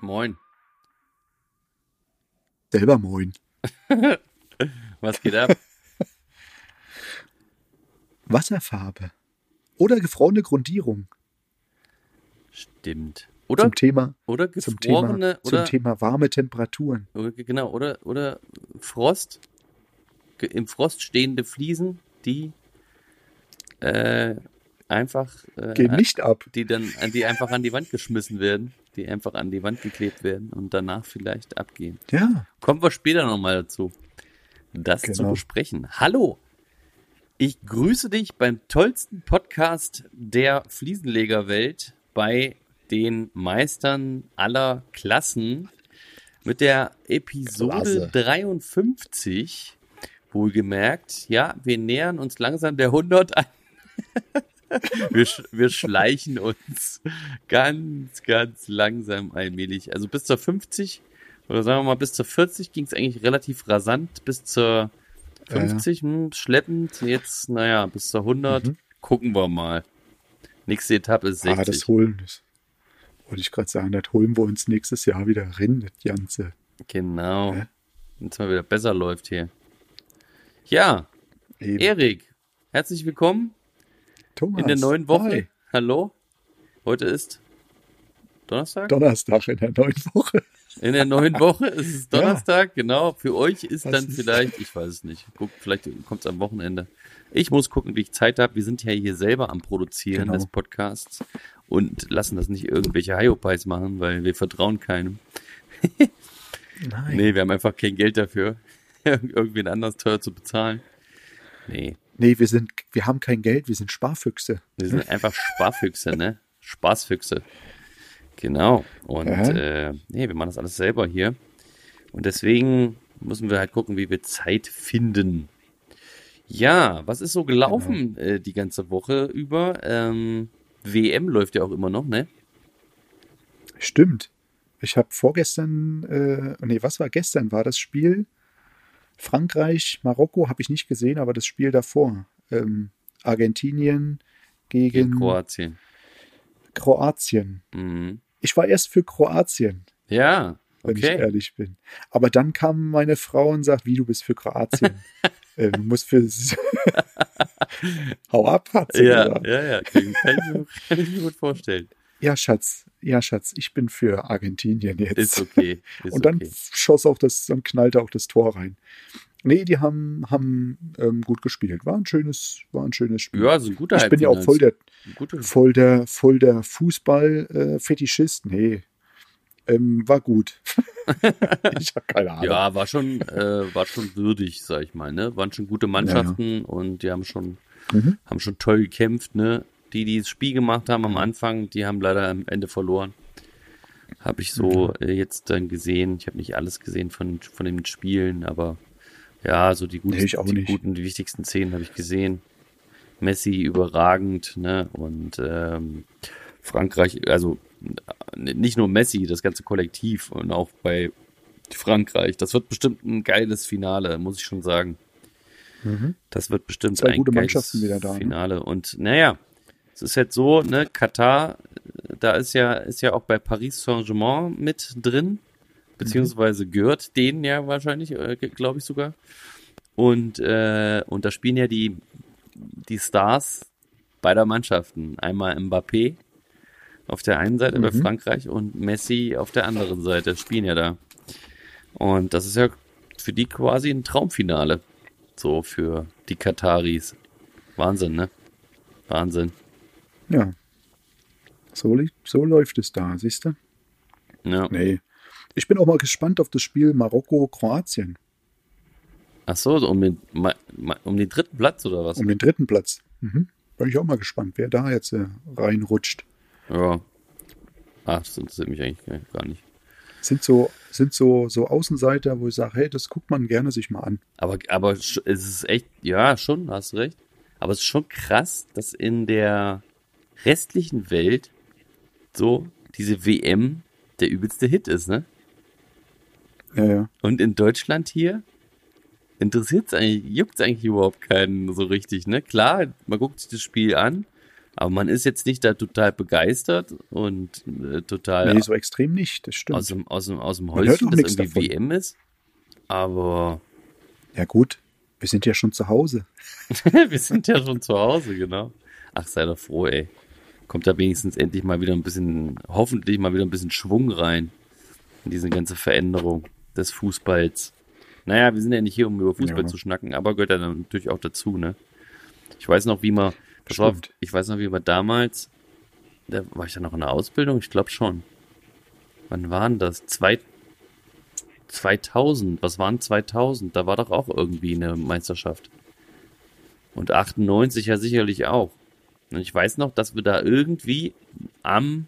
Moin. Selber moin. Was geht ab? Wasserfarbe. Oder gefrorene Grundierung. Stimmt. Oder, Zum Thema, oder zum Thema, gefrorene, zum oder, Thema warme Temperaturen. oder, genau, oder, oder Frost, im Frost stehende Fliesen, die äh, einfach, äh, Gehen nicht ab. die dann, die einfach an die Wand geschmissen werden, die einfach an die Wand geklebt werden und danach vielleicht abgehen. Ja. Kommen wir später nochmal dazu, das zu Genau. besprechen. Hallo, ich grüße dich beim tollsten Podcast der Fliesenlegerwelt bei den Meistern aller Klassen mit der Episode Klasse. 53. Wohlgemerkt, ja, wir nähern uns langsam der 100 an. wir, sch wir schleichen uns ganz, ganz langsam allmählich. Also bis zur 50 oder sagen wir mal bis zur 40 ging es eigentlich relativ rasant. Bis zur Ja, ja. 50 Hm, schleppend. Jetzt, naja, bis zur 100 Mhm. gucken wir mal. Nächste Etappe ist 60. Ah, das holen, das wollte ich gerade sagen, das holen wir uns nächstes Jahr wieder rein, das Ganze. genau. Ja. Jetzt mal wieder besser läuft hier. Ja, Eben. Erik, herzlich willkommen Thomas. in der neuen Woche. Hi. Hallo. Heute ist Donnerstag? Donnerstag in der neuen Woche. In der neuen Woche ist es Ja. Donnerstag, genau. Für euch ist Das dann ist- vielleicht, ich weiß es nicht, guck, vielleicht kommt es am Wochenende. Ich muss gucken, wie ich Zeit habe. Wir sind ja hier selber am Produzieren Genau. des Podcasts und lassen das nicht irgendwelche Hyopies machen, weil wir vertrauen keinem. Nein. Nee, wir haben einfach kein Geld dafür, irgendwen anders teuer zu bezahlen. Nee, Nee, wir sind, wir haben kein Geld, wir sind Sparfüchse. wir sind einfach Sparfüchse, ne? Spaßfüchse. Genau. Und äh, nee, wir machen das alles selber hier. Und deswegen müssen wir halt gucken, wie wir Zeit finden. Ja, was ist so gelaufen Genau. äh, die ganze Woche über? Ähm, WM läuft ja auch immer noch, ne? Stimmt. Ich habe vorgestern, äh, nee, was war gestern? War das Spiel Frankreich, Marokko habe ich nicht gesehen, aber das Spiel davor. Ähm, Argentinien Gegen gegen Kroatien. Kroatien. Mhm. Ich war erst für Kroatien, Ja, wenn ich ehrlich bin. Aber dann kam meine Frau und sagt, wie du bist für Kroatien. äh, du musst für Hau ab, hat sie Ja, gesagt. ja, ja. Kann, ich kann ich mir gut vorstellen. Ja, Schatz, ja, Schatz, ich bin für Argentinien jetzt. Ist okay. Ist und dann okay. schoss auch das, dann knallte auch das Tor rein. Nee, die haben, haben ähm, gut gespielt. War ein schönes, war ein schönes Spiel. Ja, so ein guter ich bin ja auch voll der, voll der, voll der Fußball-Fetischist. nee. Ähm, war gut. ich habe keine Ahnung. Ja, war schon, äh, war schon würdig, sag ich mal, ne? Waren schon gute Mannschaften und die haben schon, Mhm. haben schon toll gekämpft, ne? Die, die das Spiel gemacht haben am Anfang, die haben leider am Ende verloren. Habe ich so äh, jetzt dann gesehen. Ich habe nicht alles gesehen von, von den Spielen, aber ja, so die guten, Nee, die guten, die wichtigsten Szenen habe ich gesehen. Messi überragend, ne? Und ähm, Frankreich, also nicht nur Messi, das ganze Kollektiv und auch bei Frankreich. Das wird bestimmt ein geiles Finale, muss ich schon sagen. Mhm. Das wird bestimmt Zwei ein gute geiles Mannschaften wieder da, ne? Finale. Und naja, es ist jetzt so, ne, Katar, da ist ja, ist ja auch bei Paris Saint-Germain mit drin, beziehungsweise gehört denen ja wahrscheinlich, äh, glaube ich sogar. Und, äh, und da spielen ja die, die Stars beider Mannschaften. Einmal Mbappé auf der einen Seite bei Mhm. Frankreich und Messi auf der anderen Seite spielen ja da. Und das ist ja für die quasi ein Traumfinale. So für die Kataris. Wahnsinn, ne? Wahnsinn. Ja. So, so läuft es da, siehst du? Ja. Nee. Ich bin auch mal gespannt auf das Spiel Marokko-Kroatien. Ach so, um den, um den dritten Platz oder was? Um den dritten Platz. Mhm. Bin ich auch mal gespannt, wer da jetzt äh, reinrutscht. Ja. Ach, das interessiert mich eigentlich gar- gar nicht. sind so, sind so, so Außenseiter, wo ich sage, hey, das guckt man gerne sich mal an. Aber, aber es ist echt, ja, schon, hast recht. Aber es ist schon krass, dass in der restlichen Welt so diese WM der übelste Hit ist, ne? Ja, ja. Und in Deutschland hier interessiert es eigentlich, juckt es eigentlich überhaupt keinen so richtig, ne? Klar, man guckt sich das Spiel an, aber man ist jetzt nicht da total begeistert und äh, total Nee, so extrem nicht, das stimmt. aus dem, aus dem, aus dem Häuschen, dass irgendwie davon. WM ist. Aber Ja, gut, wir sind ja schon zu Hause. wir sind ja schon zu Hause, genau. Ach, sei doch froh, ey. Kommt da wenigstens endlich mal wieder ein bisschen, hoffentlich mal wieder ein bisschen Schwung rein in diese ganze Veränderung des Fußballs. Naja, wir sind ja nicht hier, um über Fußball Ja. zu schnacken, aber gehört ja dann natürlich auch dazu, ne? Ich weiß noch, wie man, das war, ich weiß noch, wie man damals, da war ich da noch in der Ausbildung? Ich glaube schon. Wann waren das? Zwei, 2000, was waren 2000? Da war doch auch irgendwie eine Meisterschaft. Und 98 ja sicherlich auch. Und ich weiß noch, dass wir da irgendwie am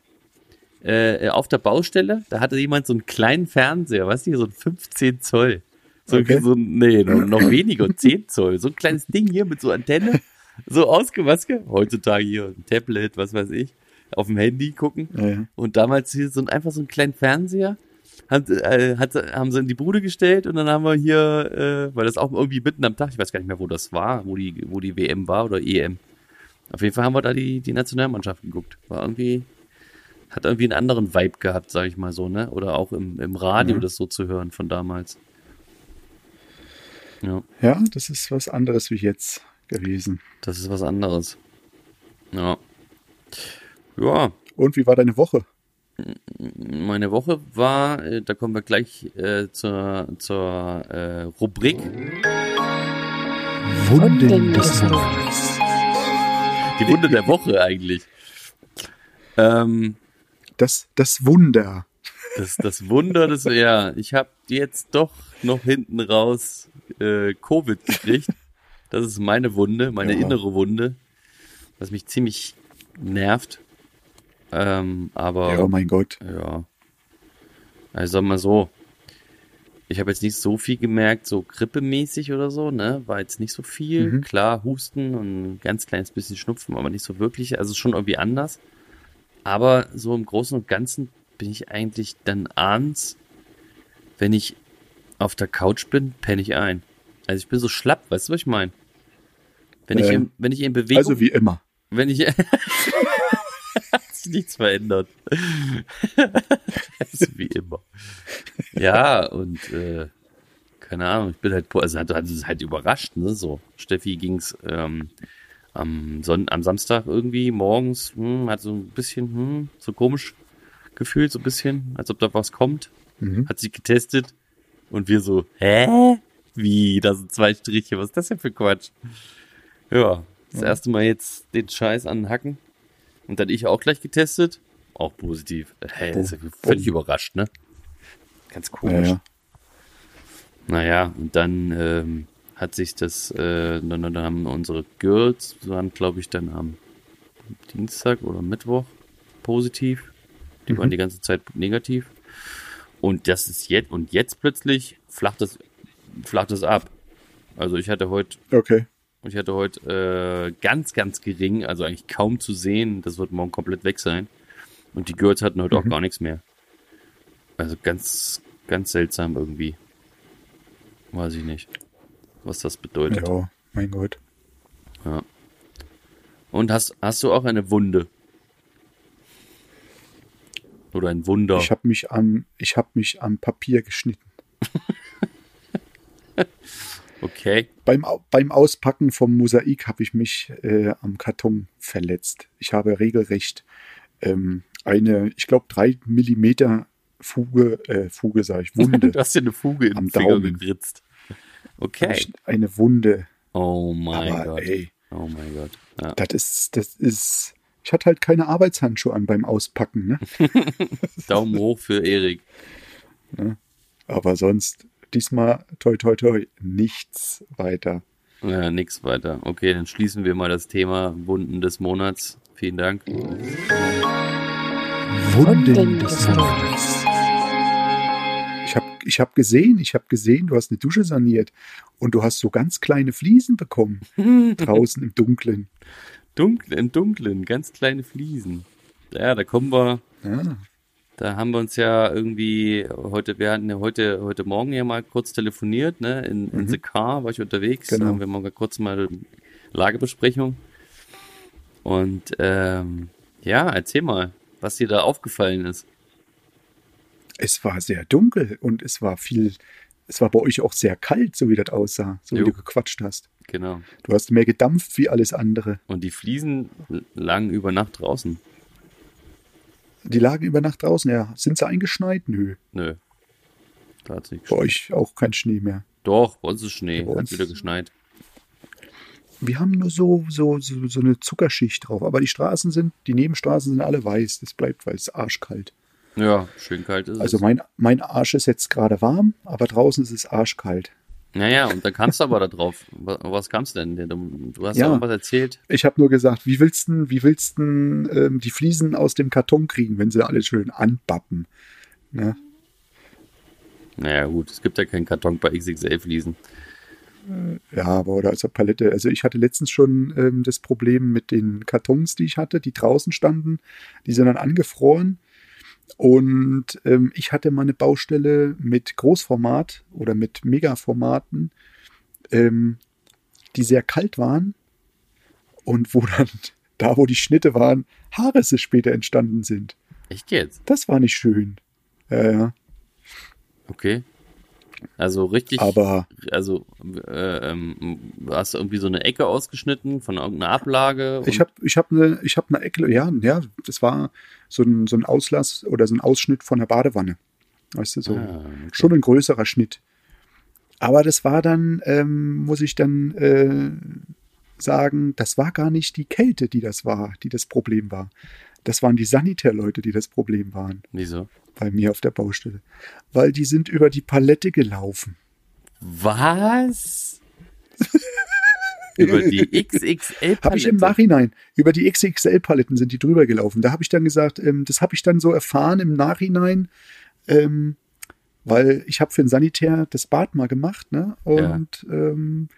äh, auf der Baustelle, da hatte jemand so einen kleinen Fernseher, weißt du, so ein 15 Zoll. So, Okay. so ein- nee, noch, noch weniger, 10 Zoll. So ein kleines Ding hier mit so Antenne, so ausgemaske. Heutzutage hier ein Tablet, was weiß ich, auf dem Handy gucken. Ja, ja. Und damals hier so ein, einfach so einen kleinen Fernseher. Hat, äh, hat, haben sie in die Bude gestellt und dann haben wir hier, äh, weil das auch irgendwie mitten am Tag, ich weiß gar nicht mehr, wo das war, wo die, wo die WM war oder EM. Auf jeden Fall haben wir da die, die Nationalmannschaft geguckt. War irgendwie, hat irgendwie einen anderen Vibe gehabt, sag ich mal so, ne? Oder auch im, im Radio Mhm. das so zu hören von damals. Ja, ja, das ist was anderes wie jetzt gewesen. das ist was anderes. Ja. Ja, Und wie war deine Woche? Meine Woche war, äh, da kommen wir gleich äh, zur, zur äh, Rubrik. Wunden des Monats. Die Wunde der Woche eigentlich. Ähm, Das, das Wunder. das, das Wunder des, ja, ich habe jetzt doch noch hinten raus äh, Covid gekriegt. Das ist meine Wunde, meine Ja. innere Wunde, was mich ziemlich nervt. Ähm, aber Ja, oh mein Gott. Ja. Also sag mal so, ich habe jetzt nicht so viel gemerkt, so grippemäßig oder so, ne? War jetzt nicht so viel. Mhm. Klar, Husten und ein ganz kleines bisschen Schnupfen, aber nicht so wirklich. Also schon irgendwie anders. Aber so im Großen und Ganzen bin ich eigentlich dann abends, wenn ich auf der Couch bin, penne ich ein. Also ich bin so schlapp, weißt du, was ich meine? Wenn, ich Ja. in, wenn ich in Bewegung Also wie immer. wenn ich. Sich nichts verändert. wie immer. Ja, und äh, keine Ahnung, ich bin halt, also hat, hat es halt überrascht, ne? So, Steffi ging's ähm, am, Son am Samstag irgendwie morgens, hm, hat so ein bisschen, hm, so komisch gefühlt, so ein bisschen, als ob da was kommt. Mhm. Hat sie getestet und wir so, hä? Wie? Da sind zwei Striche, was ist das denn für Quatsch? Ja, das erste Mal jetzt den Scheiß anhacken. Und dann ich auch gleich getestet. Auch positiv. Hey, das ist ja völlig überrascht, ne? Ganz Ja, komisch. ja. Naja, und dann ähm, hat sich das, äh, dann, dann haben unsere Girls, waren glaube ich dann am Dienstag oder Mittwoch positiv. Die waren die ganze Zeit negativ. Und das ist jetzt, und jetzt plötzlich flacht es, flacht es ab. Also ich hatte heute Okay. Ich hatte heute äh, ganz, ganz gering, also eigentlich kaum zu sehen. Das wird morgen komplett weg sein. Und die Girls hatten heute auch gar nichts mehr. Also ganz, ganz seltsam irgendwie. Weiß ich nicht, was das bedeutet. Ja, mein Gott. Ja. Und hast, hast du auch eine Wunde? Oder ein Wunder? Ich habe mich am, ich habe mich am Papier geschnitten. okay. Beim, beim Auspacken vom Mosaik habe ich mich äh, am Karton verletzt. Ich habe regelrecht ähm, eine, ich glaube, drei Millimeter Fuge, äh, Fuge sage ich, Wunde. Du hast dir eine Fuge in Am den Finger Daumen. geritzt. Hab Okay. eine Wunde. Oh mein Aber Gott. ey, Oh mein Gott. Ja. das ist, das ist. Ich hatte halt keine Arbeitshandschuhe an beim Auspacken, ne? Daumen hoch für Erik. Aber sonst diesmal toi toi toi nichts weiter. Ja, nix weiter. Okay, dann schließen wir mal das Thema Wunden des Monats. Vielen Dank. Wunden des Monats. ich habe gesehen, ich habe gesehen, du hast eine Dusche saniert und du hast so ganz kleine Fliesen bekommen draußen im Dunkeln. Dunkel, im Dunklen, ganz kleine Fliesen. Ja, da kommen wir, Ja, da haben wir uns ja irgendwie heute, wir hatten ja heute, heute Morgen ja mal kurz telefoniert, ne? In, in the car war ich unterwegs, Genau. da haben wir mal kurz mal Lagebesprechung. Und ähm, ja, erzähl mal, was dir da aufgefallen ist. es war sehr dunkel und es war viel, es war bei euch auch sehr kalt, so wie das aussah, so wie Jo. du gequatscht hast. Genau. Du hast mehr gedampft wie alles andere. Und die Fliesen lagen über Nacht draußen. Die lagen über Nacht draußen, ja. Sind sie eingeschneit? Nö. Nö. Da hat's nicht Bei euch auch kein Schnee mehr. Doch, bei uns ist Schnee. Bei Hat wieder geschneit. Wir haben nur so, so, so, so eine Zuckerschicht drauf. Aber die Straßen sind, die Nebenstraßen sind alle weiß. Das bleibt, weil es arschkalt. Ja, schön kalt ist Also es. mein, mein Arsch ist jetzt gerade warm, aber draußen ist es arschkalt. Naja, und dann kamst du aber da drauf. Was, was kamst du denn? Du, du hast Ja. ja irgendwas erzählt. Ich habe nur gesagt, wie willst du wie willst du ähm, die Fliesen aus dem Karton kriegen, wenn sie alle schön anbappen? Ne? Naja, gut, es gibt ja keinen Karton bei XXL-Fliesen. Ja, aber oder als Palette. Also ich hatte letztens schon ähm, das Problem mit den Kartons, die ich hatte, die draußen standen. Die sind dann angefroren. Und ähm, ich hatte mal eine Baustelle mit Großformat oder mit Megaformaten, ähm, die sehr kalt waren. Und wo dann, da wo die Schnitte waren, Haarrisse später entstanden sind. Echt jetzt? Das war nicht schön. Ja, ja. Okay. Also richtig, Aber also äh, ähm, hast du irgendwie so eine Ecke ausgeschnitten von irgendeiner Ablage? Ich habe ich hab eine ich hab eine Ecke, ja, ja, das war so ein, so ein Auslass oder so ein Ausschnitt von der Badewanne. Weißt du, so Ah, okay. schon ein größerer Schnitt. Aber das war dann, ähm, muss ich dann äh, sagen, das war gar nicht die Kälte, die das war, die das Problem war. Das waren die Sanitärleute, die das Problem waren Wieso? bei mir auf der Baustelle. Weil die sind über die Palette gelaufen. Was? Über die XXL-Palette? Habe ich im Nachhinein, über die XXL-Paletten sind die drüber gelaufen. Da habe ich dann gesagt, ähm, das habe ich dann so erfahren im Nachhinein, ähm, weil ich habe für den Sanitär das Bad mal gemacht, ne? Und ähm,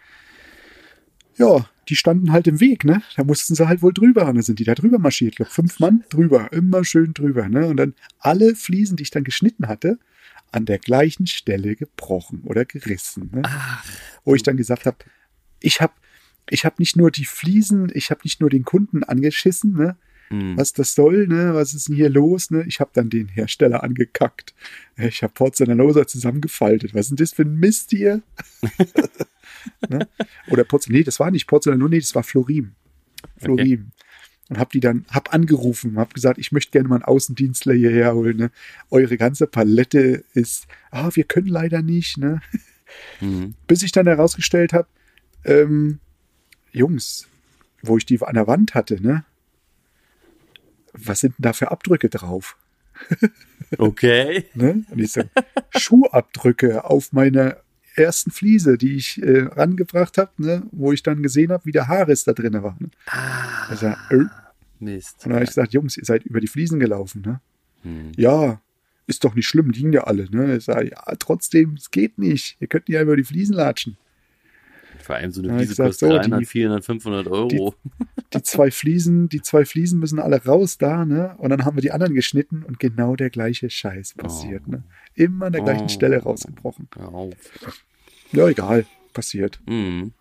ja, die standen halt im Weg, ne? Da mussten sie halt wohl drüber. Und dann sind die da drüber marschiert. Ich glaube, fünf Mann drüber, immer schön drüber, ne? Und dann alle Fliesen, die ich dann geschnitten hatte, an der gleichen Stelle gebrochen oder gerissen. Ne? Wo ich dann gesagt habe, ich habe ich hab nicht nur die Fliesen, ich habe nicht nur den Kunden angeschissen, ne? Hm. was das soll, ne? was ist denn hier los? Ne? Ich habe dann den Hersteller angekackt. Ich habe Porzellanloser zusammengefaltet. Was ist denn das für ein Mist hier? ne? Oder Porzellan, nee, das war nicht Porzellan, nee, das war Florim. Florim. Und hab die dann, hab angerufen, hab gesagt, ich möchte gerne mal einen Außendienstler hierher holen. Ne? Eure ganze Palette ist, ah, wir können leider nicht. Ne? Hm. Bis ich dann herausgestellt habe, ähm, Jungs, wo ich die an der Wand hatte, ne? Was sind denn da für Abdrücke drauf? Okay. Ne? Und ich so, Schuhabdrücke auf meiner ersten Fliese, die ich äh, rangebracht habe, ne? wo ich dann gesehen habe, wie der Haarriss da drin war. Ne? Also, äh, Mist. und dann habe ich gesagt, Jungs, ihr seid über die Fliesen gelaufen. Ne? Hm. Ja, ist doch nicht schlimm, liegen ja alle. Ne? Ich sage, ja, trotzdem, es geht nicht. Ihr könnt ja über die Fliesen latschen. Vor allem so eine sag kostet so, 300, die- 400, 500 Euro. die zwei Fliesen, die zwei Fliesen müssen alle raus da, ne? Und dann haben wir die anderen geschnitten und genau der gleiche Scheiß passiert, ne? Immer an der gleichen Oh. Stelle rausgebrochen. Ja, egal, passiert. Mhm.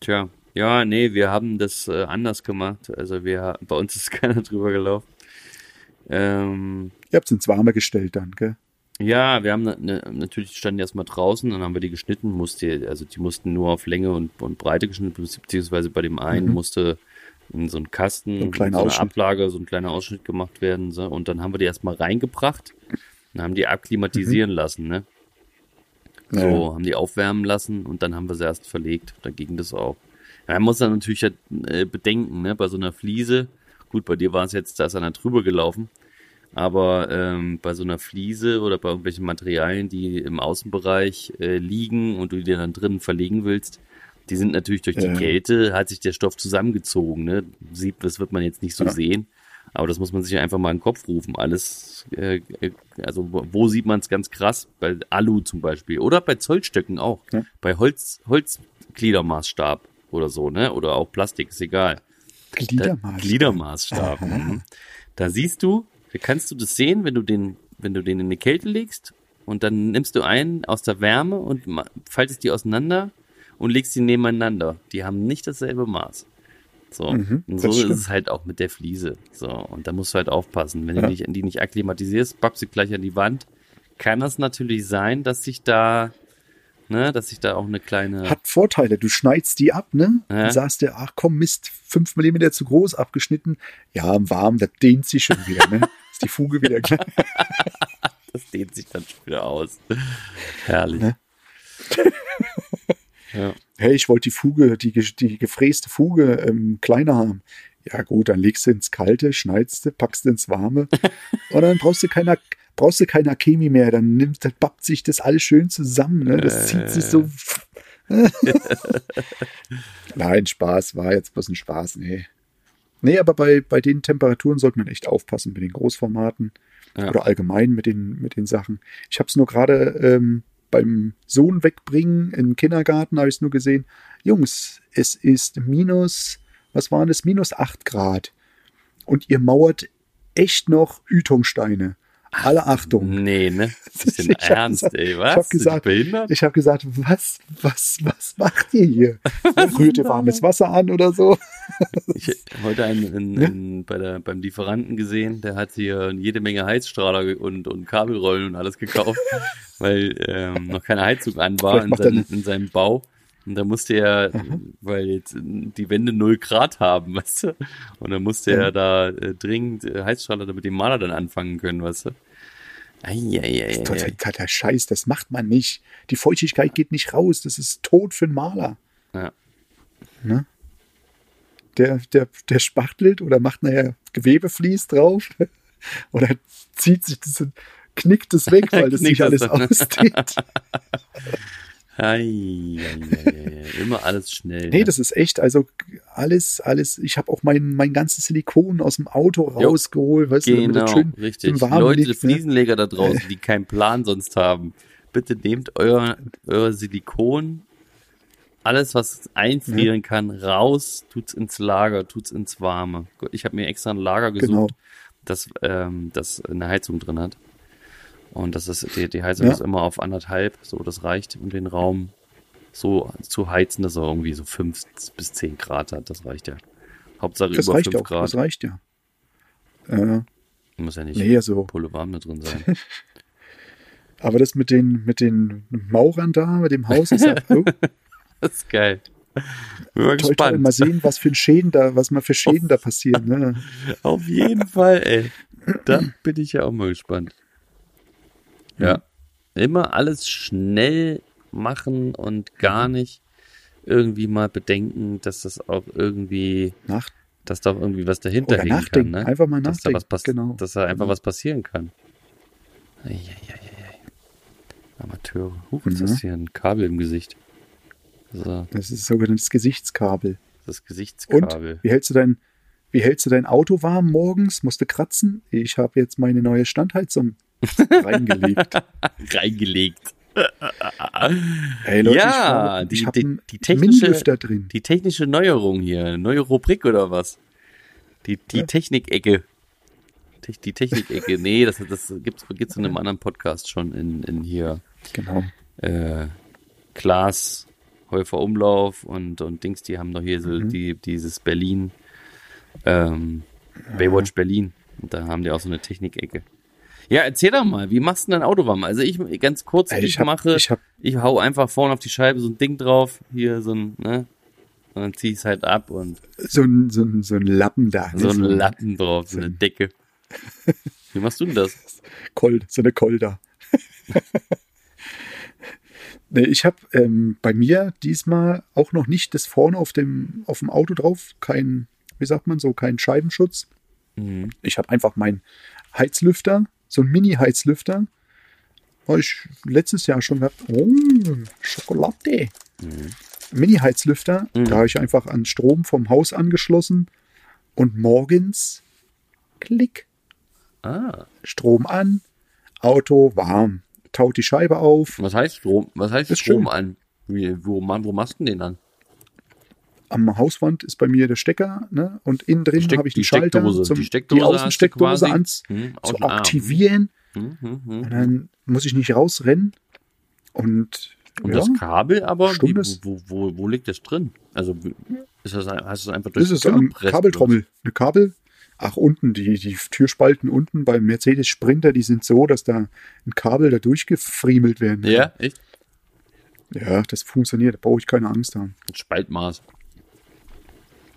Tja, ja, nee, wir haben das äh, anders gemacht. Also wir, bei uns ist keiner drüber gelaufen. Ähm, Ihr habt es ins Warme gestellt dann, gell? Ja, wir haben ne, natürlich die standen erstmal draußen, dann haben wir die geschnitten, musste, also die mussten nur auf Länge und, und Breite geschnitten, beziehungsweise bei dem einen musste in so einen Kasten, So einen kleinen so eine Ausschnitt. Ablage, so ein kleiner Ausschnitt gemacht werden. So, und dann haben wir die erstmal reingebracht und haben die akklimatisieren lassen, ne? So, Ja. haben die aufwärmen lassen und dann haben wir sie erst verlegt. Da ging das auch. Ja, man muss dann natürlich halt, äh, bedenken, ne, bei so einer Fliese, gut, bei dir war es jetzt, da ist einer drüber gelaufen, aber ähm, bei so einer Fliese oder bei irgendwelchen Materialien, die im Außenbereich äh, liegen und du die dann drinnen verlegen willst, die sind natürlich durch die Ja. Kälte, hat sich der Stoff zusammengezogen, ne? Sieht, das wird man jetzt nicht so Ja. sehen. Aber das muss man sich einfach mal in den Kopf rufen. Alles, äh, äh, also wo, sieht man es ganz krass? Bei Alu zum Beispiel. Oder bei Zollstöcken auch. Ja. Bei Holz, Holzgliedermaßstab oder so, ne? Oder auch Plastik, ist egal. Da. Gliedermaßstab. Aha. Mhm. Da siehst du, da kannst du das sehen, wenn du den, wenn du den in die Kälte legst und dann nimmst du einen aus der Wärme und faltest die auseinander und legst die nebeneinander. Die haben nicht dasselbe Maß. So, Mhm, und so ist es halt auch mit der Fliese. So, und da musst du halt aufpassen. Wenn Ja. du dich, die nicht akklimatisierst, pappst du gleich an die Wand. Kann das natürlich sein, dass sich da, ne, dass sich da auch eine kleine, Hat Vorteile. Du schneidest die ab, ne? Ja. Und sagst dir, ach komm, Mist, fünf Millimeter zu groß abgeschnitten. Ja, im Warmen, das dehnt sich schon wieder, ne? Ist die Fuge wieder klar. das dehnt sich dann schon wieder aus. Herrlich. Ne? ja. Hey, ich wollte die Fuge, die, die gefräste Fuge ähm, kleiner haben. Ja gut, dann legst du ins Kalte, schneidest du, packst du ins Warme und dann brauchst du keiner, brauchst du keiner Chemie mehr. Dann nimmt, dann bappt sich das alles schön zusammen. Ne? Das zieht sich so. Nein, Spaß, war jetzt bloß ein Spaß, nee. Nee, aber bei, bei den Temperaturen sollte man echt aufpassen mit den Großformaten Ja. oder allgemein mit den, mit den Sachen. Ich habe es nur gerade ähm, beim Sohn wegbringen im Kindergarten, habe ich es nur gesehen. Jungs, es ist minus, was waren es, minus 8 Grad. Und ihr mauert echt noch Ütungsteine. Alle Achtung. Nee, ne? Ich hab ernst, gesagt- ey, was? Ich habe gesagt, behindert? ich habe gesagt, was, was, was macht ihr hier? Rührt ihr warmes Wasser an oder so? Ich hab heute einen in, in, bei der, beim Lieferanten gesehen, der hat hier jede Menge Heizstrahler und, und Kabelrollen und alles gekauft, weil ähm, noch keine Heizung an war in, sein, ne- in seinem Bau. Und da musste er, weil jetzt die Wände null Grad haben, weißt du? Und dann musste Ja. er da äh, dringend äh, Heizstrahler damit die Maler dann anfangen können, weißt du? Eieieiei. Total, totaler Scheiß, das macht man nicht. Die Feuchtigkeit geht nicht raus, das ist tot für einen Maler. Ja. Ne? Der, der, der spachtelt oder macht nachher Gewebeflies drauf oder zieht sich das und knickt es weg, weil das sich alles das dann. ausdehnt. Eieiei. Immer alles schnell. Nee, ne? das ist echt, also alles, alles, ich habe auch mein, mein ganzes Silikon aus dem Auto Jo. rausgeholt, weißt du, damit Genau, das schön richtig. im Warmen Leute, liegt, ne? Fliesenleger da draußen, die keinen Plan sonst haben, bitte nehmt euer, euer Silikon, alles, was einfrieren kann, raus, tut's ins Lager, tut's ins Warme. Ich habe mir extra ein Lager gesucht, Genau. das, ähm, das eine Heizung drin hat. Und das ist, die, die Heizung Ja. ist immer auf anderthalb, so, das reicht, um den Raum so zu heizen, dass er irgendwie so fünf bis zehn Grad hat, das reicht ja. Hauptsache Das über reicht fünf auch, Grad. das reicht ja. Äh, Muss ja nicht nee, also, warm da drin sein. aber das mit den, mit den Maurern da, mit dem Haus ist ja, oh, Das ist geil. Bin mal toll, toll, mal sehen, was für Schäden da, was mal für Schäden da passieren, ne? Auf jeden Fall, ey. Da bin ich ja auch mal gespannt. Ja. Immer alles schnell machen und gar nicht irgendwie mal bedenken, dass das auch irgendwie, Nach, dass da auch irgendwie was dahinter oder hängen kann, ne? einfach mal dass da nachdenken. was pass genau. dass da einfach was passieren kann. Eieieiei. Amateure. Huch, ist Mhm. das hier ein Kabel im Gesicht? So, Das ist sogenanntes Gesichtskabel. das Und Gesichtskabel. wie hältst du dein, wie hältst du dein Auto warm morgens? Musst du kratzen? Ich habe jetzt meine neue Standheizung reingelegt. Reingelegt. Hey Leute, Ja, ich, habe- die- ich habe die- die technische- drin. Die technische Neuerung hier, neue Rubrik oder was? Die, die Ja. Technikecke. Te- Die Technikecke, nee, das, das gibt's, gibt's in einem anderen Podcast schon in, in hier Genau. äh, Klaas, Häufer Umlauf und, und Dings, die haben doch hier so Mhm. die, dieses Berlin, ähm, Baywatch Berlin. Und da haben die auch so eine Technikecke. Ja, erzähl doch mal, wie machst du denn dein Auto warm? Also ich, ganz kurz, Ey, ich, ich hab- mache, ich hab- ich hau einfach vorne auf die Scheibe so ein Ding drauf, hier so ein, ne? Und dann zieh ich es halt ab und So ein, so ein, so ein Lappen da. ne? so ein Latten drauf, so eine ein- Decke. Wie machst du denn das? Kol, so eine Kolder. nee, ich habe ähm, bei mir diesmal auch noch nicht das vorne auf dem, auf dem Auto drauf, kein, wie sagt man so, kein Scheibenschutz. Mhm. Ich habe einfach meinen Heizlüfter, so ein Mini-Heizlüfter. Habe ich letztes Jahr schon gehabt. Oh, Schokolade. Mini-Heizlüfter. Mhm. Da habe ich einfach an Strom vom Haus angeschlossen. Und morgens Klick. Ah. Strom an, Auto warm. Taut die Scheibe auf. Was heißt Strom? Was heißt Ist Strom schön. an? Wie, wo, man, wo machst du den an? Am Hauswand ist bei mir der Stecker, ne? Und innen drin habe ich die, die Schalter, Steckdose. zum, Die Steckdose du Außensteckdose ans, Hm, zu ah, aktivieren. Hm, hm, hm. Und dann muss ich nicht rausrennen. Und, Und ja, das Kabel aber, wie, wo, wo, wo liegt das drin? Also ist das, ein- hast du es einfach durch das ist die eine? Kabeltrommel. Eine Kabel. Ach, unten, die, die Türspalten unten beim Mercedes Sprinter, die sind so, dass da ein Kabel da durchgefriemelt werden. kann. Ja, echt? Ja, das funktioniert. Da brauche ich keine Angst haben. Ein Spaltmaß.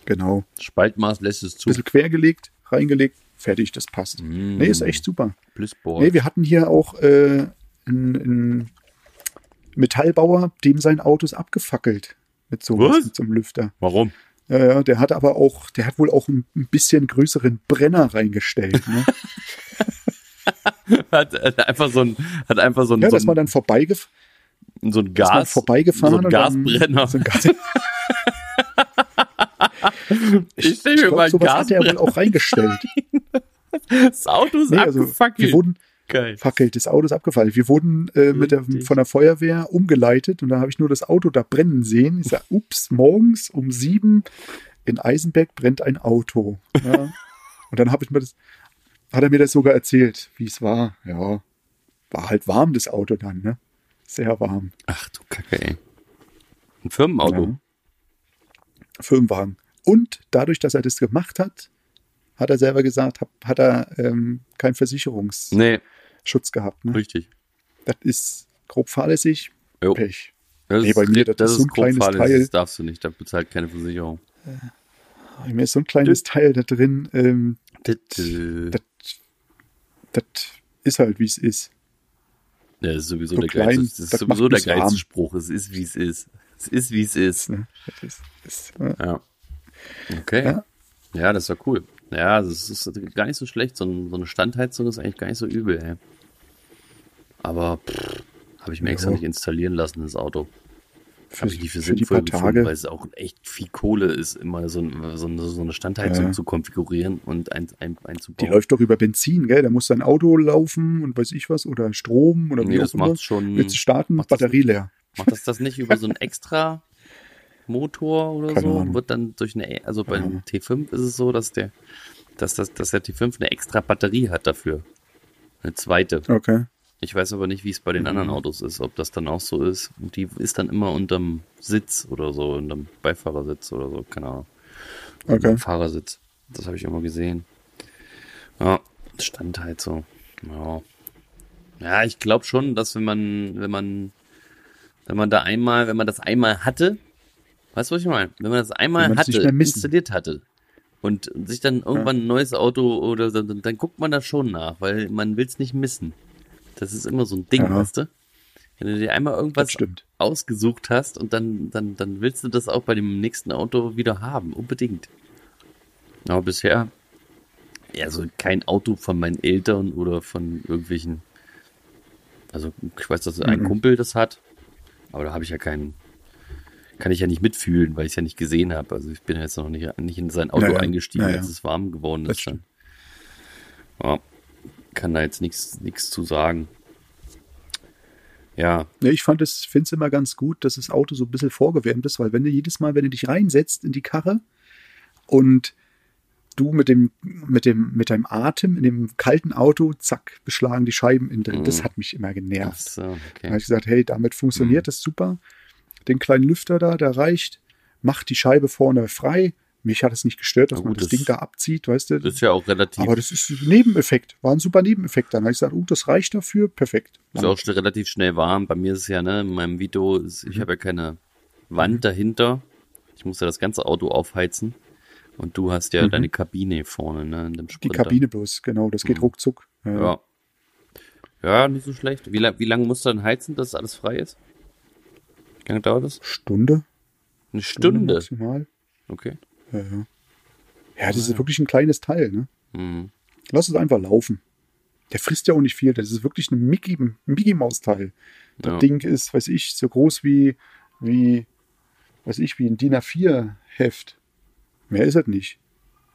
Genau. Spaltmaß lässt es zu. Bisschen quergelegt, reingelegt, fertig, das passt. Mm. Nee, ist echt super. Plusboard. Nee, wir hatten hier auch äh, einen, Metallbauer, dem sein Auto ist abgefackelt. Mit so, Was? mit so einem Lüfter. Warum? Ja, ja, der hat aber auch, der hat wohl auch ein, ein bisschen größeren Brenner reingestellt. Ne? Hat, hat einfach so ein, hat einfach so ein, Ja, so dass man ein, dann vorbeigef so ein Gas, vorbeigefahren so ein und dann- Gasbrenner. So ein Gas Ich ich mir glaub, mal einen sowas hat er wohl auch reingestellt. Das Auto ist Nee, also, abgefackelt. wir wurden, Geil. fackelt, das Auto ist abgefallen. Wir wurden äh, mit der, von der Feuerwehr umgeleitet und da habe ich nur das Auto da brennen sehen. Ich sage, ups, morgens um sieben in Eisenberg brennt ein Auto. Ja. und dann habe ich mir das, hat er mir das sogar erzählt, wie es war. Ja, war halt warm, das Auto dann, ne? Sehr warm. Ach du Kacke, ey. Ein Firmenauto. Ja. Firmenwagen. Und dadurch, dass er das gemacht hat, hat er selber gesagt, hab, hat er ähm, keinen Versicherungsschutz Nee, gehabt. Ne? richtig. Das ist grob fahrlässig, Jo. Pech. Das Nee, bei ist, mir, das ist so ein grob kleines fahrlässig, Teil. Das darfst du nicht, da bezahlt keine Versicherung. Mir ist so ein kleines Teil da drin. Ähm, Das, das, das ist halt, wie es ist. ja, das ist sowieso so der klein, geilste, das ist das sowieso macht der geilste Spruch. Es ist, wie es ist. Es ist, wie es ist. Ne? Das ist, ist äh, Ja. Okay. Ja. Ja, das ist ja cool. Ja, das ist gar nicht so schlecht. So, ein, eine Standheizung ist eigentlich gar nicht so übel, ey. Aber habe ich mir Ja. extra nicht installieren lassen, das Auto. Habe ich nicht für, für die sinnvoll gefunden, Tage. weil es auch echt viel Kohle ist, immer so, ein- so, eine, so eine Standheizung Ja. zu konfigurieren und ein, ein, Die läuft doch über Benzin, gell? Da muss dein Auto laufen und weiß ich was oder Strom oder wie nee, auch das immer. macht schon. Willst du starten, macht das- Batterie leer. Macht das das nicht über so einen extra Motor oder Keine so? Ahnung. Wird dann durch eine, also beim Ahnung. T5 ist es so, dass der, dass, das, dass der T5 eine extra Batterie hat dafür. Eine zweite. Okay. Ich weiß aber nicht, wie es bei den Mhm. anderen Autos ist, ob das dann auch so ist. Und die ist dann immer unterm Sitz oder so, unterm Beifahrersitz oder so, keine Ahnung. Okay. Unterm Fahrersitz. Das habe ich immer gesehen. Ja, Standheizung. Ja. Ja, ich glaube schon, dass wenn man, wenn man, wenn man da einmal, wenn man das einmal hatte, weißt du, was ich meine? Wenn man das einmal man hatte, installiert hatte und sich dann irgendwann ein neues Auto oder so, dann, dann guckt man da schon nach, weil man will es nicht missen. Das ist immer so ein Ding, Ja. weißt du? Wenn du dir einmal irgendwas ausgesucht hast und dann, dann, dann willst du das auch bei dem nächsten Auto wieder haben, unbedingt. Aber bisher, ja, so kein Auto von meinen Eltern oder von irgendwelchen, also ich weiß, dass ein Mhm. Kumpel das hat, aber da habe ich ja keinen, kann ich ja nicht mitfühlen, weil ich es ja nicht gesehen habe. Also ich bin ja jetzt noch nicht, nicht in sein Auto Ja, ja. eingestiegen, Ja, ja. als es warm geworden ist. Dann. Ja, kann da jetzt nichts zu sagen. Ja, ich fand es, finde es immer ganz gut, dass das Auto so ein bisschen vorgewärmt ist, weil wenn du jedes Mal, wenn du dich reinsetzt in die Karre und du mit dem, mit dem, mit deinem Atem in dem kalten Auto, zack, beschlagen die Scheiben innen drin. Das Mhm. hat mich immer genervt. so, Da habe okay. ich gesagt, hey, damit funktioniert Mhm. das super. Den kleinen Lüfter da, der reicht, macht die Scheibe vorne frei. Mich hat es nicht gestört, dass man gut, das, das- Ding da abzieht, weißt du. Das ist ja auch relativ, Aber das ist ein Nebeneffekt, war ein super Nebeneffekt. Dann habe ich gesagt, uh, das reicht dafür, perfekt. ist auch schon relativ schnell warm. Bei mir ist es ja, ne, in meinem Vito, ist, Mhm. ich habe ja keine Wand dahinter. Ich muss ja das ganze Auto aufheizen. Und du hast ja Mhm. deine Kabine vorne, ne, in dem Die. Kabine bloß, genau, das geht Mhm. ruckzuck. Ja. Ja, nicht so schlecht. Wie, wie lange musst du dann heizen, dass alles frei ist? Wie lange dauert das? Stunde, Eine Stunde. maximal. Okay. Ja, ja. ja, das ist wirklich ein kleines Teil. Ne? Mhm. Lass es einfach laufen. Der frisst ja auch nicht viel. Das ist wirklich ein Mickey, ein Mickey Maus Teil. Das Ja. Ding ist, weiß ich, so groß wie, wie, weiß ich, wie ein DIN A4 Heft. Mehr ist es nicht.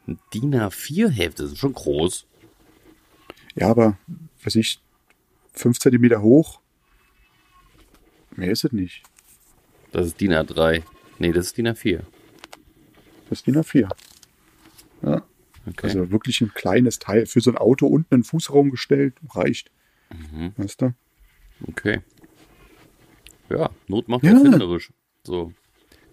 Ein DIN A4-Hefte, das ist schon groß. Ja, aber, weiß ich, fünf Zentimeter hoch. Mehr ist es nicht. Das ist DIN A3. Nee, das ist DIN A4. Das ist DIN A4. Ja, Okay. also wirklich ein kleines Teil. Für so ein Auto unten in den Fußraum gestellt, reicht. Mhm. Weißt du? Okay. Ja, Not macht Ja. erfinderisch. So.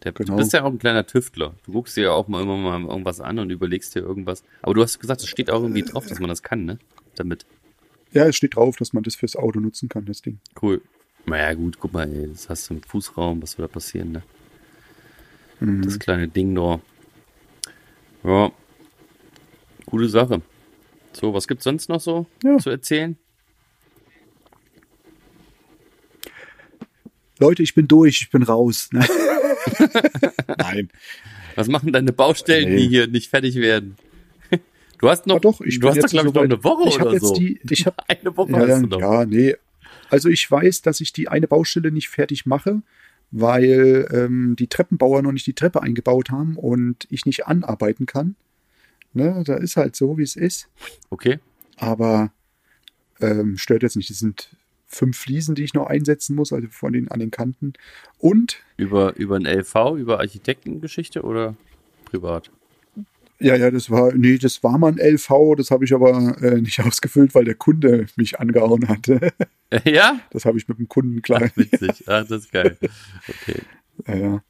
Der, Genau. Du bist ja auch ein kleiner Tüftler. Du guckst dir ja auch mal immer mal irgendwas an und überlegst dir irgendwas. Aber du hast gesagt, es steht auch irgendwie drauf, dass man das kann, ne? Damit. Ja, es steht drauf, dass man das fürs Auto nutzen kann, das Ding. Cool. Naja, gut, guck mal, ey, das hast du im Fußraum, was soll da passieren, ne? Mhm. Das kleine Ding da. Ja. Gute Sache. So, was gibt's sonst noch so Ja. zu erzählen? Leute, ich bin durch, ich bin raus. Nein. Was machen deine Baustellen, Nee. die hier nicht fertig werden? Du hast noch, Aber doch, ich du hast doch, glaube ich, noch eine Woche ich hab oder jetzt so. Die, ich habe Eine Woche ja, hast du noch. ja, nee. Also ich weiß, dass ich die eine Baustelle nicht fertig mache, weil ähm, die Treppenbauer noch nicht die Treppe eingebaut haben und ich nicht anarbeiten kann. Ne, da ist halt so, wie es ist. Okay. Aber ähm, stört jetzt nicht. Das sind fünf Fliesen, die ich noch einsetzen muss, also von den an den Kanten. Und Über, über ein LV, über Architektengeschichte oder privat? Ja, ja, das war, nee, das war mal ein LV, das habe ich aber äh, nicht ausgefüllt, weil der Kunde mich angehauen hatte. Ja? Das habe ich mit dem Kunden klar. Ach, witzig. Ach, das ist geil. Okay. Ja, ja.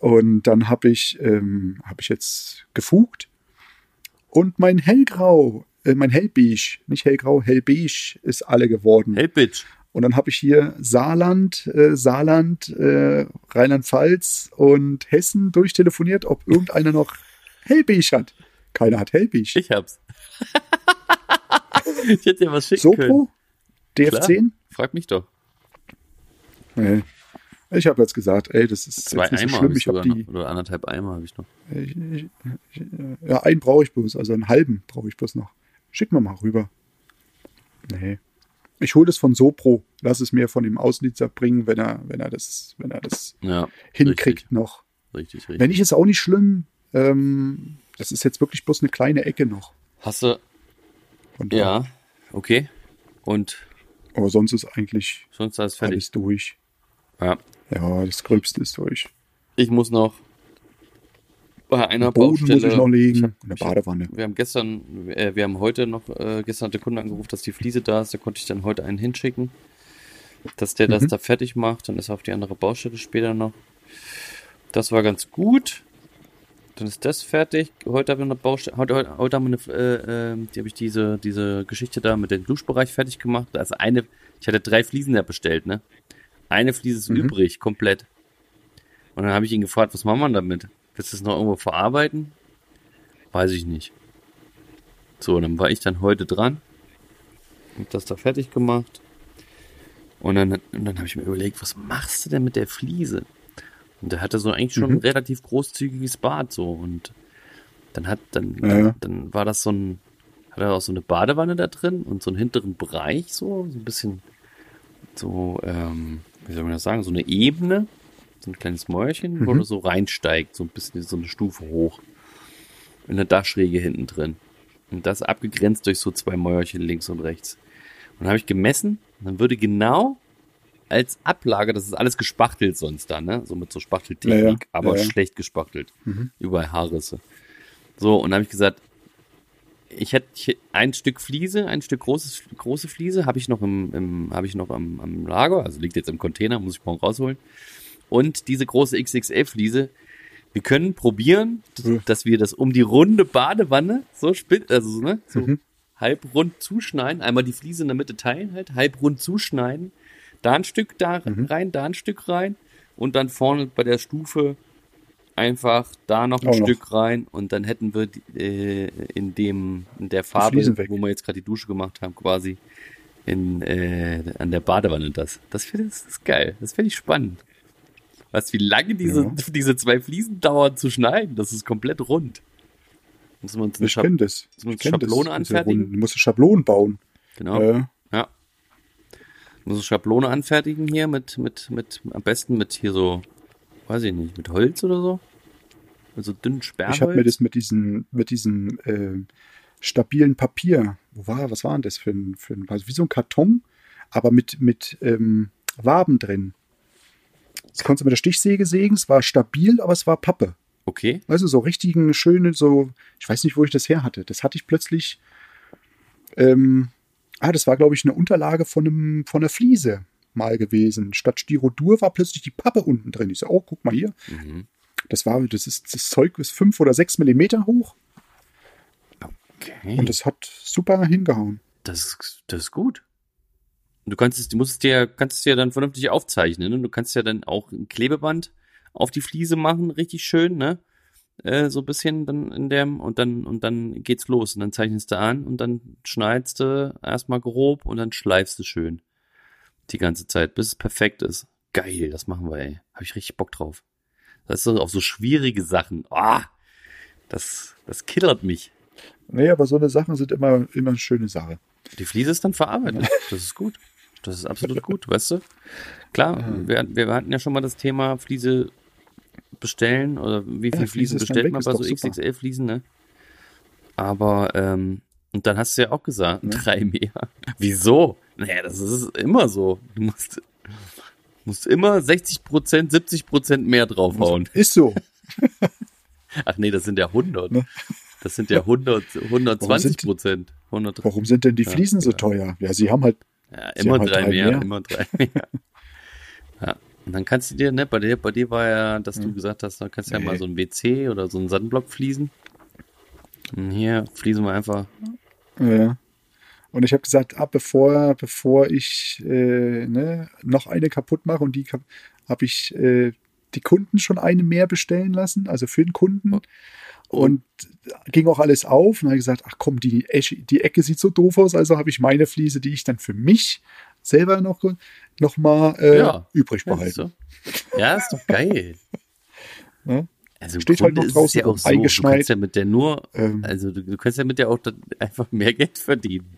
Und dann habe ich, ähm, habe ich jetzt gefugt und mein hellgrau, äh, mein hellbeige, nicht hellgrau, hellbeige ist alle geworden. Bitch. Und dann habe ich hier Saarland, äh, Saarland, äh, Rheinland-Pfalz und Hessen durchtelefoniert, ob irgendeiner noch hellbeige hat. Keiner hat hellbeige. Ich hab's. ich hätte dir was schicken können. Sopro? DF10? Frag mich doch. Nee. Ich habe jetzt gesagt, ey, das ist Zwei jetzt nicht so Eimer schlimm. habe ich Ich habe die, noch. Oder anderthalb Eimer habe ich noch. Ich, ich, ich, ja, einen brauche ich bloß, also einen halben brauche ich bloß noch. Schick mir mal rüber. Nee. Ich hole das von Sopro. Lass es mir von dem Ausliezer bringen, wenn er, wenn er das, wenn er das Ja. hinkriegt Richtig, noch. richtig. richtig. Wenn nicht, ist auch nicht schlimm. Ähm, das ist jetzt wirklich bloß eine kleine Ecke noch. Hast du. Ja. Okay. Und Aber sonst ist eigentlich sonst alles fertig. alles durch. Ja. Ja, das Gröbste ist durch. Ich muss noch bei einer Boden Baustelle. muss ich noch legen. Ich hab- eine Badewanne. Wir haben gestern, äh, wir haben heute noch, äh, gestern hat der Kunde angerufen, dass die Fliese da ist. Da konnte ich dann heute einen hinschicken, dass der das Mhm. da fertig macht. Dann ist er auf die andere Baustelle später noch. Das war ganz gut. Dann ist das fertig. Heute habe ich eine Baustelle. Heute, heute, heute haben wir eine, äh, äh, die habe ich diese, diese Geschichte da mit dem Duschbereich fertig gemacht. Also eine, ich hatte drei Fliesen da bestellt, ne? Eine Fliese ist Mhm. übrig, komplett. Und dann habe ich ihn gefragt, was machen wir damit? Willst du es noch irgendwo verarbeiten? Weiß ich nicht. So, dann war ich dann heute dran. Hab das da fertig gemacht. Und dann, und dann habe ich mir überlegt, was machst du denn mit der Fliese? Und der hatte so eigentlich schon Mhm. ein relativ großzügiges Bad so. Und dann hat, dann, Ja, ja. dann war das so ein, hat er auch so eine Badewanne da drin und so einen hinteren Bereich so, so ein bisschen so, ähm, wie soll man das sagen, so eine Ebene, so ein kleines Mäuerchen, wo Mhm. du so reinsteigt, so ein bisschen so eine Stufe hoch. In der Dachschräge hinten drin. Und das abgegrenzt durch so zwei Mäuerchen links und rechts. Und dann habe ich gemessen, dann würde genau als Ablage, das ist alles gespachtelt sonst da, ne? So mit so Spachteltechnik, Ja, ja. aber Ja, schlecht gespachtelt. Mhm. Überall Haarrisse. So, und dann habe ich gesagt, ich hätte hier ein Stück Fliese, ein Stück großes, große Fliese, habe ich noch im, im habe ich noch am, am Lager, also liegt jetzt im Container, muss ich morgen rausholen. Und diese große XXL-Fliese, wir können probieren, Mhm. dass wir das um die runde Badewanne so spitz, also ne, so Mhm. halb rund zuschneiden, einmal die Fliese in der Mitte teilen halt, halb rund zuschneiden, da ein Stück da Mhm. rein, da ein Stück rein und dann vorne bei der Stufe einfach da noch ein Auch noch. Stück rein und dann hätten wir äh, in dem in der Farbe, wo wir jetzt gerade die Dusche gemacht haben, quasi in äh, an der Badewanne das. Das finde ich geil. Das finde ich spannend. Was wie lange diese Ja. diese zwei Fliesen dauern zu schneiden, das ist komplett rund. Müssen wir uns eine Schab das. Müssen wir uns Schablone das. Anfertigen? Du musst Schablonen bauen. genau. Äh. Muss eine Schablone anfertigen hier mit, mit, mit, am besten mit hier so, weiß ich nicht, mit Holz oder so. mit so dünnen Sperrholz. Ich habe mir das mit diesen, mit diesen äh, stabilen Papier, wo war, was war denn das für ein, für ein also wie so ein Karton, aber mit, mit ähm, Waben drin. Das konntest du mit der Stichsäge sägen, es war stabil, aber es war Pappe. Okay. Also so richtigen, schöne, so, ich weiß nicht, wo ich das her hatte. Das hatte ich plötzlich, ähm, ah, das war, glaube ich, eine Unterlage von, einem, von einer Fliese mal gewesen. Statt Styrodur war plötzlich die Pappe unten drin. Ich so, oh, guck mal hier. Mhm. Das war, das ist, das Zeug ist fünf oder sechs Millimeter hoch Okay. und das hat super hingehauen. Das ist, das ist gut. Du kannst es, du musst es dir, kannst es dir dann vernünftig aufzeichnen. Ne? Du kannst ja dann auch ein Klebeband auf die Fliese machen, richtig schön, ne? Äh, so ein bisschen dann in dem und dann und dann geht's los und dann zeichnest du an und dann schneidest du erstmal grob und dann schleifst du schön die ganze Zeit, bis es perfekt ist. Geil, das machen wir, ey. Hab ich richtig Bock drauf. Das ist so auf so schwierige Sachen. Ah, das das killert mich. Nee, aber so eine Sachen sind immer, immer eine schöne Sache. Die Fliese ist dann verarbeitet. Das ist gut. Das ist absolut gut, weißt du? Klar, wir, wir hatten ja schon mal das Thema Fliese bestellen oder wie viel Ja, Fliesen bestellt man bei so. XXL-Fliesen, ne? Aber, ähm, und dann hast du ja auch gesagt, drei mehr. Wieso? Naja, das ist immer so. Du musst, musst immer 60 Prozent, 70 Prozent mehr draufhauen. Ist so. Ach nee, das sind ja 100. Ne? Das sind ja 100, 120 sind- Prozent. 100, Warum sind denn die Ja, Fliesen so ja. teuer? Ja, sie haben halt, Ja, immer halt drei, drei mehr, mehr. immer drei mehr. ja. Und dann kannst du dir, ne, bei dir, bei dir war ja, dass du Hm. gesagt hast, dann kannst du ja Nee. mal so ein WC oder so einen Sandblock fließen. Und hier fließen wir einfach. ja. Und ich habe gesagt, ab bevor, bevor ich äh, ne, noch eine kaputt mache und die habe ich äh, die Kunden schon eine mehr bestellen lassen, also für den Kunden. Und ging auch alles auf und habe gesagt, ach komm, die, die Ecke sieht so doof aus, also habe ich meine Fliese, die ich dann für mich selber noch, noch mal äh, Ja. übrig behalten. so. ja, ist doch geil. Ja. Also im Steht halt noch draußen ja auch so, du eingeschneit. kannst ja mit der nur, Ähm. also du, du kannst ja mit der auch einfach mehr Geld verdienen.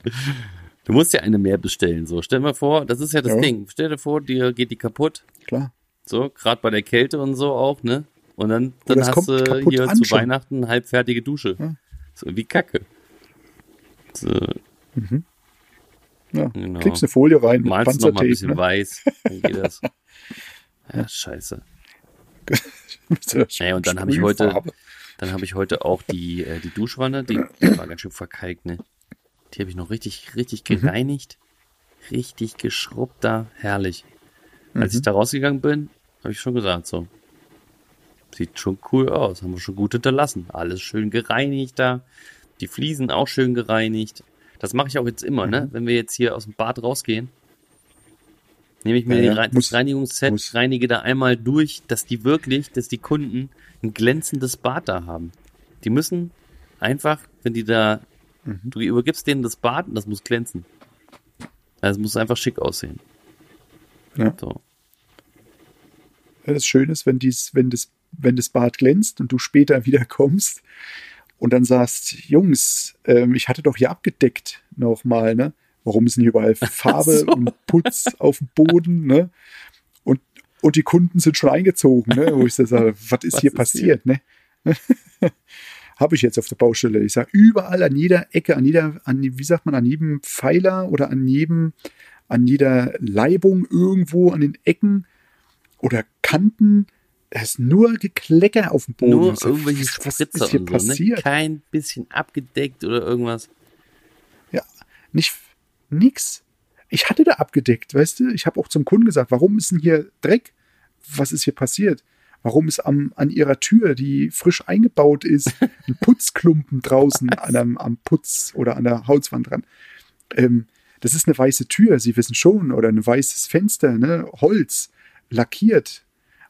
Du musst ja eine mehr bestellen, so. Stell dir mal vor, das ist ja das Ja. Ding. Stell dir vor, dir geht die kaputt, Klar. So, gerade bei der Kälte und so auch, ne? Und dann, dann es hast du hier zu schon. Weihnachten halbfertige Dusche. Ja. So wie Kacke. So, Ja. Genau. Klickst eine Folie rein, malst noch mal ein bisschen ne? weiß, dann geht das. Ja, scheiße. Naja, und dann habe ich heute, dann habe ich heute auch die, äh, die Duschwanne, die, die war ganz schön verkalkt, ne? Die habe ich noch richtig, richtig Mhm. gereinigt. Richtig geschrubbt da, herrlich. Als Mhm. ich da rausgegangen bin, habe ich schon gesagt, so. Sieht schon cool aus, haben wir schon gut hinterlassen. Alles schön gereinigt da. Die Fliesen auch schön gereinigt. Das mache ich auch jetzt immer, Mhm. ne? Wenn wir jetzt hier aus dem Bad rausgehen, nehme ich mir Ja, Rein muss- das Reinigungsset, muss. reinige da einmal durch, dass die wirklich, dass die Kunden ein glänzendes Bad da haben. Die müssen einfach, wenn die da, Mhm. du übergibst denen das Bad und das muss glänzen. Also es muss einfach schick aussehen. Ja. So. Ja, das Schöne ist, wenn, dies, wenn, das, wenn das Bad glänzt und du später wieder kommst und dann sagst, Jungs, ähm, ich hatte doch hier abgedeckt nochmal, ne? Warum ist denn hier überall Farbe so. und Putz auf dem Boden, ne? Und, und die Kunden sind schon eingezogen, ne? Wo ich so sage, was ist Was hier ist passiert, ne? Habe ich jetzt auf der Baustelle. Ich sage, überall an jeder Ecke, an jeder, an, wie sagt man, an jedem Pfeiler oder an jedem, an jeder Leibung irgendwo, an den Ecken oder Kanten, da ist nur Geklecker auf dem Boden. Nur sag, irgendwelche was, was Spritzer ist hier und so, ne? passiert? Kein bisschen abgedeckt oder irgendwas. Ja, nicht nix. Ich hatte da abgedeckt, weißt du? Ich habe auch zum Kunden gesagt, warum ist denn hier Dreck? Was ist hier passiert? Warum ist am, an ihrer Tür, die frisch eingebaut ist, ein Putzklumpen draußen an einem, am Putz oder an der Hauswand dran? Ähm, das ist eine weiße Tür, Sie wissen schon, oder ein weißes Fenster, ne? Holz, lackiert.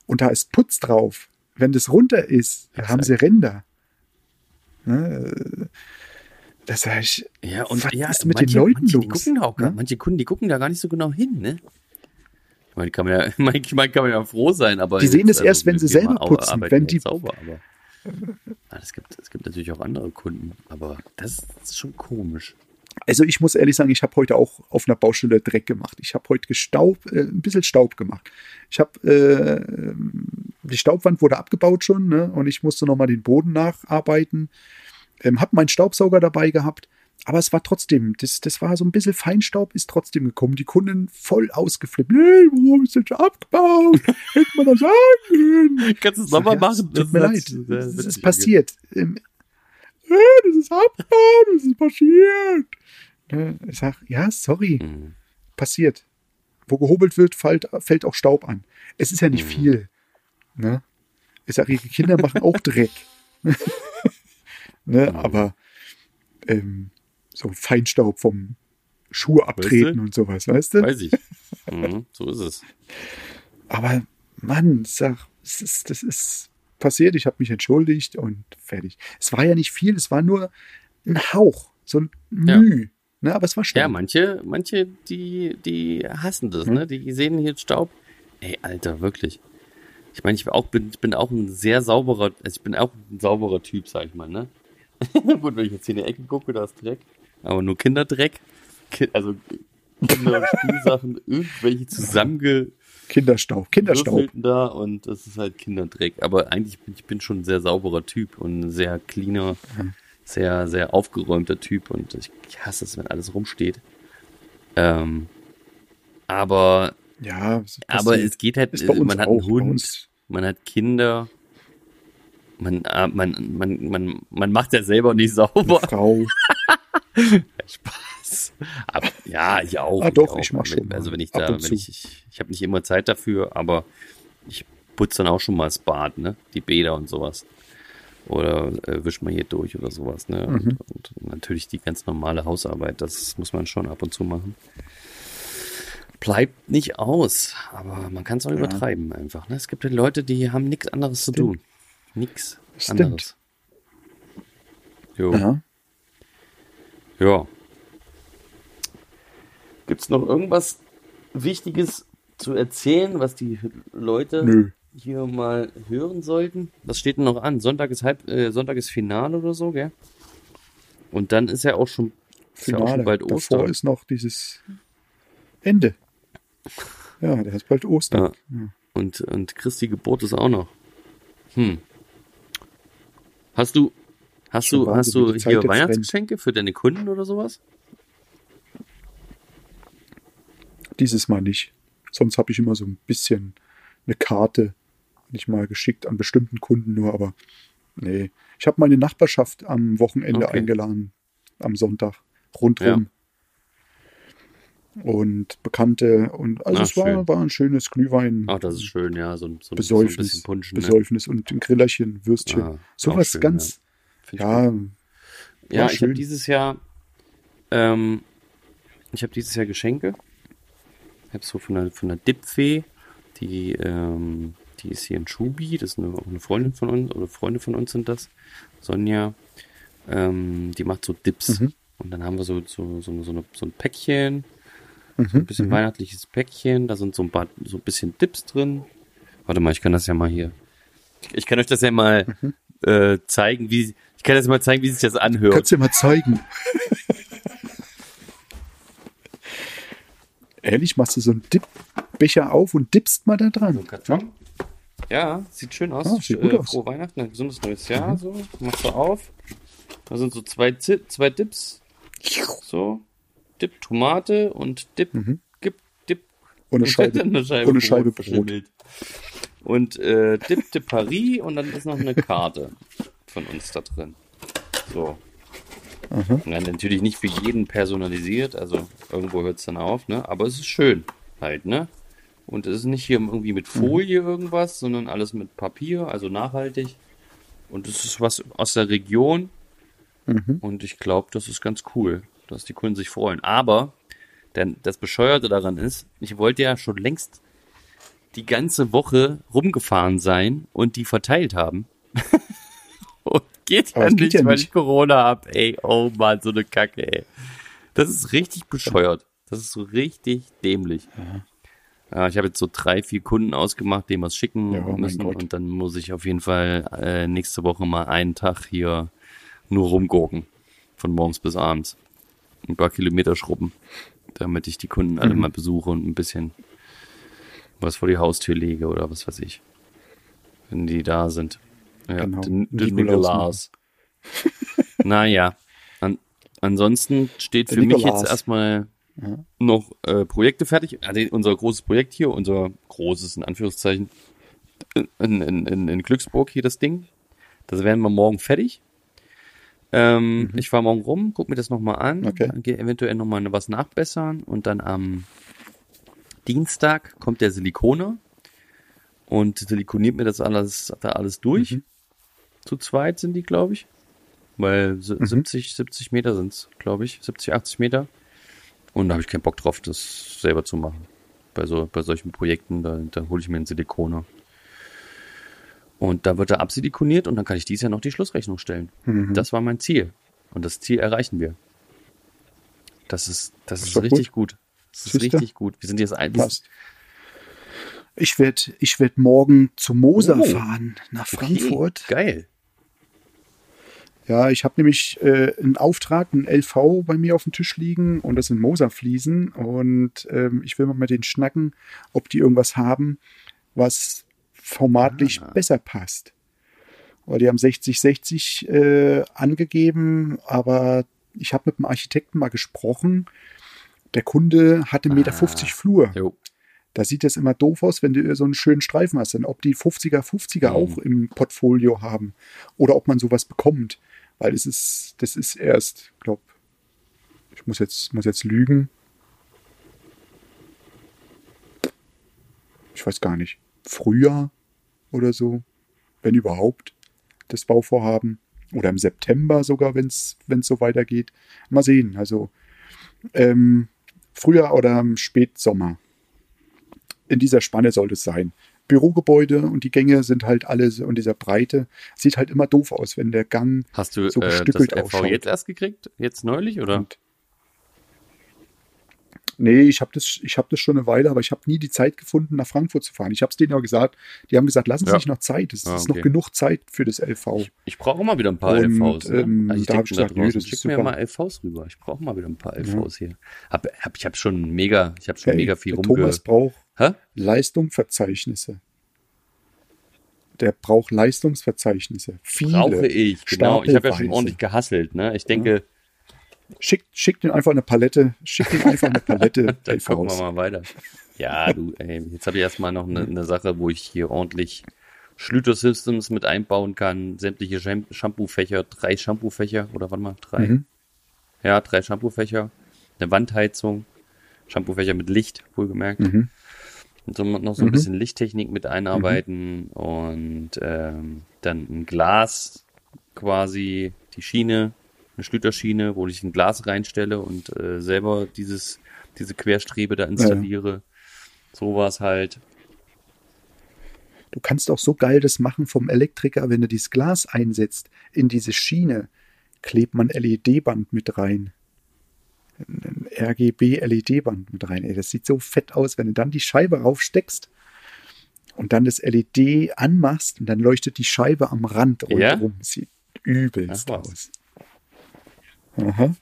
Und da ist Putz drauf. Wenn das runter ist, Exakt. haben Sie Ränder. Ne? Das ich, Ja, und Was ja, ist mit manche, den Leuten manche, die los? gucken auch Ne? manche Kunden, die gucken da gar nicht so genau hin, ne? Ich meine, kann man ja, manchmal kann man ja froh sein, aber. Die sehen es erst, wenn sie selber putzen, wenn die- Sauber, aber. Es, gibt, es gibt natürlich auch andere Kunden, aber das ist schon komisch. Also ich muss ehrlich sagen, ich habe heute auch auf einer Baustelle Dreck gemacht. Ich habe heute gestaubt, äh, ein bisschen Staub gemacht. Ich habe, äh, die Staubwand wurde abgebaut schon, ne? Und ich musste nochmal den Boden nacharbeiten. Ähm, hab meinen Staubsauger dabei gehabt. Aber es war trotzdem, das, das war so ein bisschen Feinstaub, ist trotzdem gekommen. Die Kunden voll ausgeflippt. Hey, warum ist das abgebaut? Hätte man das sagen können. Kannst du es nochmal ja, machen? Tut mir leid. Das, das ist passiert. Ähm, das ist abgebaut, das ist passiert. Ne, Ich sag, ja, sorry, Mhm. passiert. Wo gehobelt wird, fällt, fällt auch Staub an. Es ist ja nicht Mhm. viel. Ne? Ich sag, ihre Kinder machen auch Dreck. ne? Mhm. Aber ähm, so Feinstaub vom Schuh abtreten du? und sowas, weißt du? Weiß ich. Mhm, so ist es. Aber Mann, sag, es ist, das ist passiert, ich habe mich entschuldigt und fertig. Es war ja nicht viel, es war nur ein Hauch, so ein Ja. Müh. Ne, aber es war Ja, Staub. manche, manche, die, die hassen das, ne? Die sehen hier Staub. Ey, Alter, wirklich. Ich meine, ich bin auch, bin, ich bin auch ein sehr sauberer, also ich bin auch ein sauberer Typ, sag ich mal, ne? Gut, wenn ich jetzt hier in die Ecke gucke, da ist Dreck. Aber nur Kinderdreck. Ki also Kinder, Spielsachen, irgendwelche zusammenge Kinderstaub, Kinderstaub. Da und das ist halt Kinderdreck. Aber eigentlich bin ich bin schon ein sehr sauberer Typ und ein sehr cleaner, sehr, sehr aufgeräumter Typ und ich, ich hasse es, wenn alles rumsteht. Ähm, aber, Ja, es aber es geht halt, man hat einen Hund, man hat Kinder, man, äh, man, man, man, man macht ja selber nicht sauber. Frau. Spaß. Aber, ja, ich auch. Ah, doch, auch. ich mach schon Also wenn ich da, wenn zu. ich, ich, ich habe nicht immer Zeit dafür, aber ich putze dann auch schon mal das Bad, ne? Die Bäder und sowas. Oder äh, wisch mal hier durch oder sowas, ne? Mhm. Und, und natürlich die ganz normale Hausarbeit, das muss man schon ab und zu machen. Bleibt nicht aus, aber man kann es auch Ja. übertreiben einfach. Ne? Es gibt ja Leute, die haben nichts anderes zu Stimmt. tun. Nichts anderes. Jo. Ja. Ja. Gibt es noch irgendwas Wichtiges zu erzählen, was die Leute Nö. hier mal hören sollten? Was steht denn noch an? Sonntag ist halb, äh, Sonntag ist Finale oder so, gell? Und dann ist ja auch schon, ist ja Finale. schon bald Davor Ostern. ist noch dieses Ende. Ja, der ist bald Ostern. Ja. Und, und Christi Geburt ist auch noch. Hm. Hast du, hast Schon du, hast du hier Weihnachtsgeschenke für deine Kunden oder sowas? Dieses Mal nicht. Sonst habe ich immer so ein bisschen eine Karte nicht mal geschickt an bestimmten Kunden nur, aber nee. Ich habe meine Nachbarschaft am Wochenende Okay. eingeladen, am Sonntag, rundrum. Und Bekannte und also Ah, es war, war ein schönes Glühwein. Ach, das ist schön, ja, so, ein- so, ein- so ein Besäufnis, bisschen Punschen. Ne? Besäufnis und ein Grillerchen, Würstchen. Ah, Sowas schön, ganz, ich ja, gut. Ja, ich habe dieses Jahr, ähm, ich habe dieses Jahr Geschenke. Ich habe so von der, von der Dipfee, die, ähm, die ist hier in Schubi, das ist eine, auch eine Freundin von uns, oder Freunde von uns sind das, Sonja, ähm, die macht so Dips. Mhm. Und dann haben wir so, so, so, so, eine, so ein Päckchen, mhm, ein bisschen mhm. weihnachtliches Päckchen, da sind so ein paar, so ein bisschen Dips drin. Warte mal, ich kann das ja mal hier. Ich kann euch das ja mal Mhm. äh, zeigen, wie, ich kann das mal zeigen, wie sich das anhört. Kannst du dir mal zeigen. Ehrlich, machst du so einen Dipbecher auf und dippst mal da So dran. Karton. Ja, sieht schön aus. Ah, sieht gut äh, aus. Frohe Weihnachten, ein gesundes neues Jahr. So, machst du auf. Da sind so zwei, zwei Dips. So. Dip Tomate und Dip, Mhm. Dip. Und eine Scheibe, eine Scheibe und eine Scheibe Brot. verschimmelt. Und äh, Dip de Paris und dann ist noch eine Karte von uns da drin. So. Aha. Ja, natürlich nicht für jeden personalisiert, also irgendwo hört es dann auf, ne? Aber es ist schön halt, ne? Und es ist nicht hier irgendwie mit Folie irgendwas, sondern alles mit Papier, also nachhaltig. Und es ist was aus der Region. Mhm. Und ich glaube, das ist ganz cool, dass die Kunden sich freuen. Aber denn das Bescheuerte daran ist, ich wollte ja schon längst die ganze Woche rumgefahren sein und die verteilt haben. und geht ja es nicht, geht ja weil nicht. ich Corona hab. Ey, oh Mann, so eine Kacke, ey. Das ist richtig bescheuert. Das ist so richtig dämlich. Ja, ich habe jetzt so drei, vier Kunden ausgemacht, denen was schicken Ja, oh müssen. Und dann muss ich auf jeden Fall äh, nächste Woche mal einen Tag hier nur rumgurken. Von morgens bis abends. Ein paar Kilometer schrubben. Damit ich die Kunden alle Mhm. mal besuche und ein bisschen was vor die Haustür lege oder was weiß ich. wenn die da sind. Ja, Genau. den, den Nikolaus Nikolaus. naja, an, ansonsten steht für mich Nikolaus. jetzt erstmal Ja. noch äh, Projekte fertig. Also unser großes Projekt hier, unser großes in Anführungszeichen, in, in, in, in Glücksburg hier das Ding. Das werden wir morgen fertig. Ähm, Ich fahre morgen rum, guck mir das nochmal an, Mhm. Okay. gehe eventuell nochmal was nachbessern und dann am Dienstag kommt der Silikoner und silikoniert mir das alles, da alles durch. Mhm. Zu zweit sind die, glaube ich. Weil si- 70, 70 Meter sind's, glaube ich. 70, 80 Meter. Und da habe ich keinen Bock drauf, das selber zu machen. Bei, so, bei solchen Projekten, da, da hole ich mir einen Silikoner. Und da wird er absilikoniert und dann kann ich dies Jahr noch die Schlussrechnung stellen. Mhm. Das war mein Ziel. Und das Ziel erreichen wir. Das ist, das ist doch richtig gut. Das ist Siehste? richtig gut. Wir sind jetzt ein, Passt. Ich werde ich werd morgen zu Moser Oh. fahren, nach Okay, Frankfurt. Geil. Ja, ich habe nämlich äh, einen Auftrag, einen LV bei mir auf dem Tisch liegen und das sind Moserfliesen und ähm, ich will mal mit denen schnacken, ob die irgendwas haben, was formatlich Ah. besser passt. Weil die haben 60-60 äh, angegeben, aber ich habe mit dem Architekten mal gesprochen. Der Kunde hatte 1,50 Meter Ah. Flur. Jo. Da sieht das immer doof aus, wenn du so einen schönen Streifen hast. Denn ob die 50er 50er Mhm. auch im Portfolio haben oder ob man sowas bekommt. Weil es ist, das ist erst, glaub, ich muss jetzt, muss jetzt lügen. Ich weiß gar nicht. Frühjahr oder so, wenn überhaupt, das Bauvorhaben. Oder im September sogar, wenn es so weitergeht. Mal sehen. Also ähm, Frühjahr oder im Spätsommer in dieser Spanne sollte es sein. Bürogebäude und die Gänge sind halt alle so in dieser Breite. Sieht halt immer doof aus, wenn der Gang Hast du so äh, das gestückelt ausschaut. jetzt erst gekriegt? Jetzt neulich oder? Und nee, ich habe das, ich hab das schon eine Weile, aber ich habe nie die Zeit gefunden, nach Frankfurt zu fahren. Ich habe es denen ja gesagt. Die haben gesagt, lassen Sie Ja. sich noch Zeit. Es Ah, ist okay. noch genug Zeit für das LV. Ich brauche mal wieder ein paar Und, LVs. Ne? ähm, da hab ich gesagt, nö, das ist Schick mir mal LVs rüber. Ich brauche mal wieder ein paar LVs hier. Hab, hab, ich habe schon mega, ich habe schon Hey, mega viel der rumge... Thomas braucht Hä? Leistungsverzeichnisse. Der braucht Leistungsverzeichnisse. Viele. Brauche ich, genau. Ich habe ja schon ordentlich gehasselt. Ne? Ich denke, Schickt, schickt ihm einfach eine Palette. Schickt ihm einfach eine Palette dann gucken wir mal weiter. Ja, du, ey, jetzt habe ich erstmal noch eine, eine Sache, wo ich hier ordentlich Schlüter Systems mit einbauen kann, sämtliche Sham- Shampoo-Fächer, drei Shampoo-Fächer oder warte mal, drei. Mhm. Ja, drei Shampoo-Fächer, eine Wandheizung, Shampoo-Fächer mit Licht, wohlgemerkt. Mhm. Und so noch so ein Mhm. bisschen Lichttechnik mit einarbeiten und ähm, dann ein Glas quasi, die Schiene, eine Schlüterschiene, wo ich ein Glas reinstelle und äh, selber dieses, diese Querstrebe da installiere. Sowas halt. Du kannst auch so geil das machen vom Elektriker, wenn du dieses Glas einsetzt in diese Schiene, klebt man LED-Band mit rein. RGB-LED-Band mit rein. Ey, das sieht so fett aus, wenn du dann die Scheibe raufsteckst und dann das LED anmachst und dann leuchtet die Scheibe am Rand Ja? rundherum. Sieht übelst Ach aus. Aha.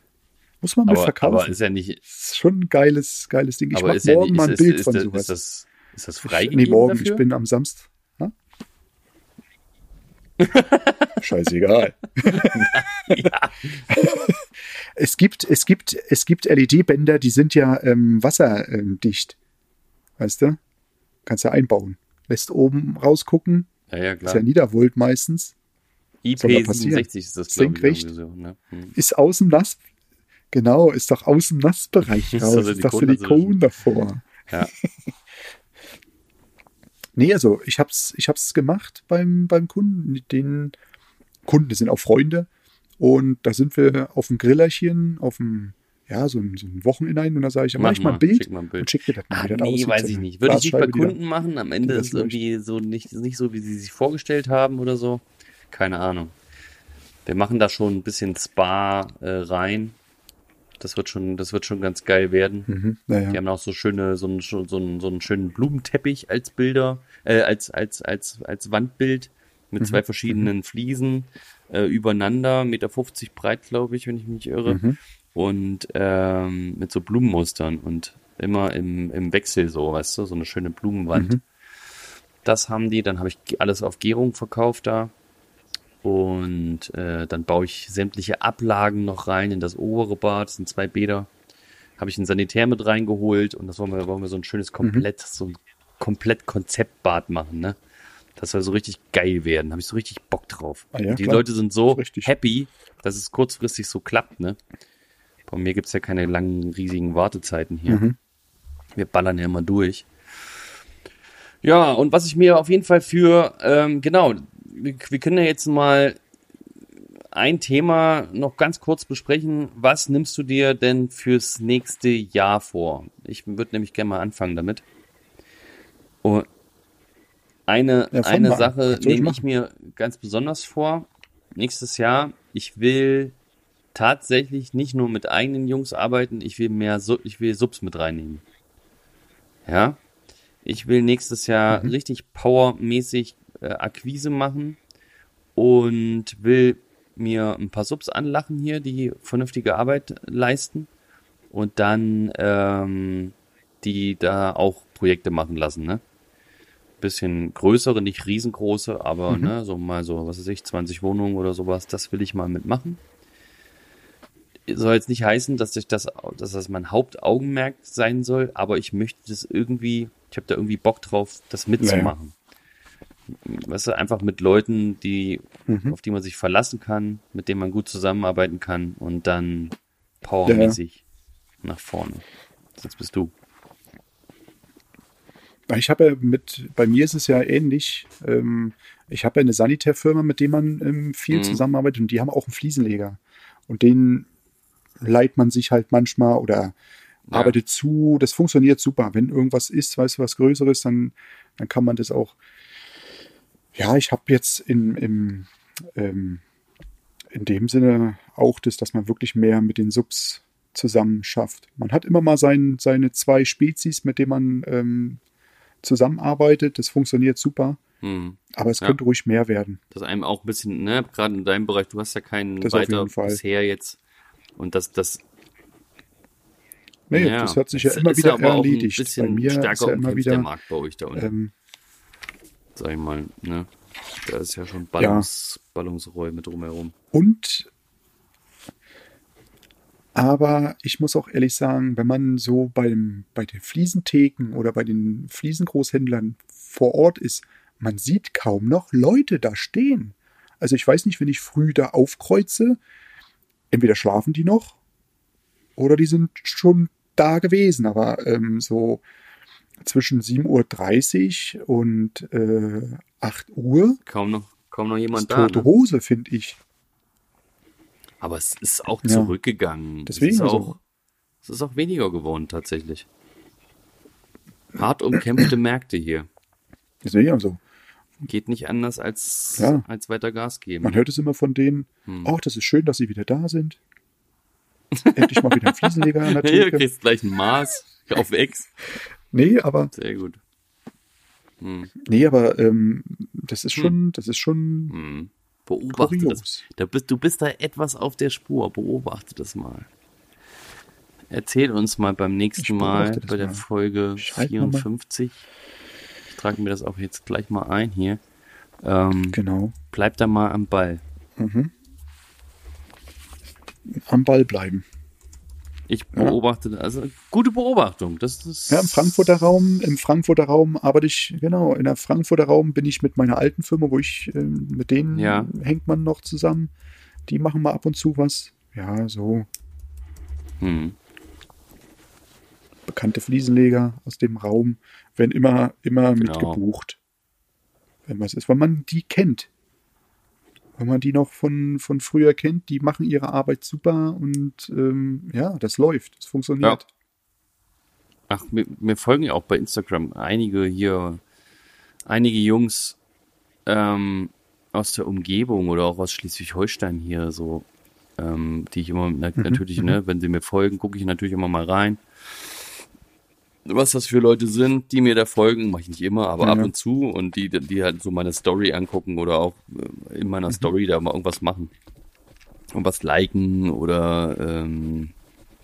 Muss man mal Aber, verkaufen. aber ist ja nicht, Das ist schon ein geiles, geiles Ding. Ich aber mach ist ja morgen nicht, mal ein ist, Bild ist, von sowas. ist das, ist das freigegeben Nee, morgen. dafür? Ich bin am Samstag. Ha? Scheißegal. ja. Es gibt, es gibt, es gibt LED-Bänder, die sind ja ähm, wasserdicht. Weißt du? Kannst du einbauen. Lässt oben rausgucken. ja, ja, Ist klar. ja Niedervolt meistens. soll da passieren? IP67 ist das, ich, Senkrecht. irgendwie so. Ne? Hm. Ist aus dem Nass. Genau, ist doch aus dem Nassbereich Ist raus. doch Ist doch Silikon Silikon davor. Ja. Nee, also ich hab's, ich hab's gemacht beim, beim Kunden. Den Kunden, das sind auch Freunde. Und da sind wir auf dem Grillerchen, auf dem, ja, so ein, so ein Wochenende und da sage ich, mach ich mal ein Bild mal ein Bild. und schick dir das mal, Ah, das nee, weiß ich nicht. Würde ich nicht bei Kunden machen. Am Ende ist irgendwie so nicht, nicht so, wie sie sich vorgestellt haben oder so. Keine Ahnung. Wir machen da schon ein bisschen Spa äh, rein. Das wird schon, das wird schon ganz geil werden. Mhm, naja. Die haben auch so schöne, so einen, so einen, so einen schönen Blumenteppich als Bilder, äh, als, als, als, als Wandbild mit Mhm. zwei verschiedenen Fliesen äh, übereinander, Meter 50 breit, glaube ich, wenn ich mich irre. Mhm. Und ähm, mit so Blumenmustern und immer im, im Wechsel so, weißt du, so eine schöne Blumenwand. Mhm. Das haben die. Dann habe ich alles auf Gärung verkauft da. Und äh, dann baue ich sämtliche Ablagen noch rein in das obere Bad. Das sind zwei Bäder. Habe ich ein Sanitär mit reingeholt und das wollen wir, wollen wir so ein schönes komplett, mhm. so ein komplett Konzeptbad machen, ne? Das soll so richtig geil werden. Habe ich so richtig Bock drauf. Ah, ja, die klar. Leute sind so happy, dass es kurzfristig so klappt, ne? Bei mir gibt's ja keine langen, riesigen Wartezeiten hier. Mhm. Wir ballern ja immer durch. Ja, und was ich mir auf jeden Fall für, ähm, genau, wir, wir können ja jetzt mal ein Thema noch ganz kurz besprechen. Was nimmst du dir denn fürs nächste Jahr vor? Ich würde nämlich gerne mal anfangen damit. Und eine, ja, eine Sache nehme ich mir ganz besonders vor. Nächstes Jahr, ich will tatsächlich nicht nur mit eigenen Jungs arbeiten, ich will mehr, ich will Subs mit reinnehmen. Ja. Ich will nächstes Jahr mhm. richtig powermäßig äh, Akquise machen und will mir ein paar Subs anlachen hier, die vernünftige Arbeit leisten und dann ähm, die da auch Projekte machen lassen, ne? Bisschen größere, nicht riesengroße, aber mhm. ne, so mal so, was weiß ich, 20 Wohnungen oder sowas, das will ich mal mitmachen. Soll jetzt nicht heißen, dass ich das, dass das mein Hauptaugenmerk sein soll, aber ich möchte das irgendwie, ich habe da irgendwie Bock drauf, das mitzumachen. Naja weißt du, einfach mit Leuten, die, mhm. auf die man sich verlassen kann, mit denen man gut zusammenarbeiten kann und dann powermäßig ja. nach vorne. Sonst bist du. Ich habe ja mit, bei mir ist es ja ähnlich. Ähm, ich habe ja eine Sanitärfirma, mit der man ähm, viel mhm. zusammenarbeitet und die haben auch einen Fliesenleger. Und den leiht man sich halt manchmal oder ja. arbeitet zu. Das funktioniert super. Wenn irgendwas ist, weißt du, was Größeres, dann, dann kann man das auch ja, ich habe jetzt in, im, ähm, in dem Sinne auch das, dass man wirklich mehr mit den Subs zusammen schafft. Man hat immer mal sein, seine zwei Spezies, mit denen man ähm, zusammenarbeitet. Das funktioniert super. Hm. Aber es ja. könnte ruhig mehr werden. Das einem auch ein bisschen, ne, gerade in deinem Bereich, du hast ja keinen das weiter bisher jetzt. Und das, das Nee, ja, das hat sich ja immer wieder ja erledigt. Bei mir ist ja immer wieder der Markt bei euch da unten. Ähm, sag ich mal, ne? Da ist ja schon Ballungs, ja. Ballungsräume drumherum. Und aber ich muss auch ehrlich sagen, wenn man so beim, bei den Fliesentheken oder bei den Fliesengroßhändlern vor Ort ist, man sieht kaum noch Leute da stehen. Also ich weiß nicht, wenn ich früh da aufkreuze, entweder schlafen die noch oder die sind schon da gewesen. Aber ähm, so zwischen 7.30 Uhr und äh, 8 Uhr. Kaum noch, kaum noch jemand da. Tote ne? Hose, finde ich. Aber es ist auch ja. zurückgegangen. Deswegen es ist, also. auch, es ist auch weniger geworden, tatsächlich. Hart umkämpfte Märkte hier. Deswegen also. Geht nicht anders als, ja. als weiter Gas geben. Man hört es immer von denen, hm. oh, das ist schön, dass sie wieder da sind. Endlich mal wieder ein Fliesenleger an der Theke. du kriegst gleich ein Maß auf Ex. Nee, aber. Sehr gut. Hm. Nee, aber ähm, das ist schon, hm. das ist schon. Beobachte kurios. das. Da bist, du bist da etwas auf der Spur. Beobachte das mal. Erzähl uns mal beim nächsten Mal bei der mal. Folge Schreib 54. Ich trage mir das auch jetzt gleich mal ein hier. Ähm, genau. Bleib da mal am Ball. Mhm. Am Ball bleiben. Ich beobachte, ja. also gute Beobachtung. Das ist ja, im Frankfurter Raum, im Frankfurter Raum arbeite ich, genau, in der Frankfurter Raum bin ich mit meiner alten Firma, wo ich, äh, mit denen ja. hängt man noch zusammen. Die machen mal ab und zu was. Ja, so. Hm. Bekannte Fliesenleger aus dem Raum werden immer, immer genau. mitgebucht. Wenn was ist, weil man die kennt wenn man die noch von, von früher kennt, die machen ihre Arbeit super und ähm, ja, das läuft, das funktioniert. Ja. Ach, mir, mir, folgen ja auch bei Instagram einige hier, einige Jungs ähm, aus der Umgebung oder auch aus Schleswig-Holstein hier so, ähm, die ich immer mhm, natürlich, mhm. ne, wenn sie mir folgen, gucke ich natürlich immer mal rein was das für Leute sind, die mir da folgen, mache ich nicht immer, aber ja. ab und zu und die, die halt so meine Story angucken oder auch äh, in meiner mhm. Story da mal irgendwas machen. Und was liken oder ähm,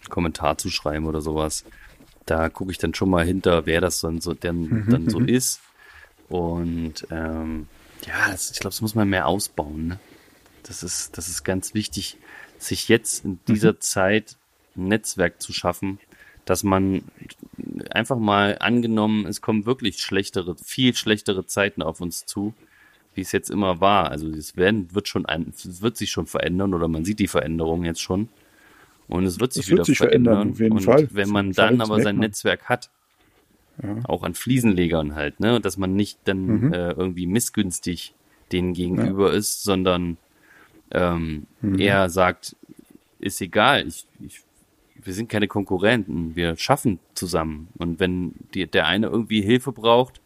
Kommentar zu schreiben oder sowas. Da gucke ich dann schon mal hinter, wer das dann so, denn, mhm. dann so mhm. ist. Und ähm, ja, das, ich glaube, das muss man mehr ausbauen. Ne? Das, ist, das ist ganz wichtig, sich jetzt in dieser mhm. Zeit ein Netzwerk zu schaffen, dass man einfach mal angenommen, es kommen wirklich schlechtere, viel schlechtere Zeiten auf uns zu, wie es jetzt immer war. Also es werden, wird schon ein, es wird sich schon verändern oder man sieht die Veränderung jetzt schon. Und es wird sich das wieder wird sich verändern. verändern. Auf jeden und Fall. wenn man dann aber sein Netzwerk hat, ja. auch an Fliesenlegern halt, ne, dass man nicht dann mhm. äh, irgendwie missgünstig denen gegenüber ja. ist, sondern ähm, mhm. eher sagt, ist egal, ich, ich, wir sind keine Konkurrenten, wir schaffen zusammen. Und wenn die, der eine irgendwie Hilfe braucht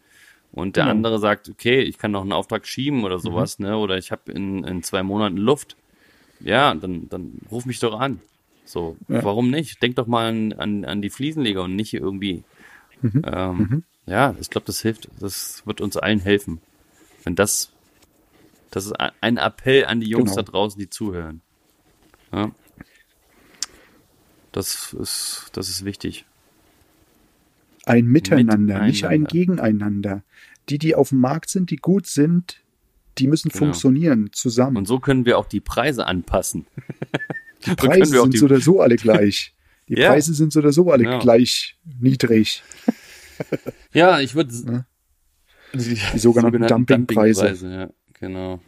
und der genau. andere sagt, okay, ich kann noch einen Auftrag schieben oder mhm. sowas, mhm. ne, oder ich habe in, in zwei Monaten Luft, ja, dann, dann ruf mich doch an. So, ja. warum nicht? Denk doch mal an, an, an die Fliesenleger und nicht irgendwie. Mhm. Ähm, mhm. Ja, ich glaube, das hilft, das wird uns allen helfen. Wenn das, das ist ein Appell an die Jungs genau. da draußen, die zuhören. Ja. Das ist, das ist wichtig. Ein Miteinander, Miteinander, nicht ein Gegeneinander. Die, die auf dem Markt sind, die gut sind, die müssen genau. funktionieren zusammen. Und so können wir auch die Preise anpassen. Die Preise sind die... so oder so alle gleich. Die ja. Preise sind so oder so alle ja. gleich niedrig. Ja, ich würde. Ja. Die, die, sogenannten, sogenannten Dumpingpreise. Dumping ja, genau.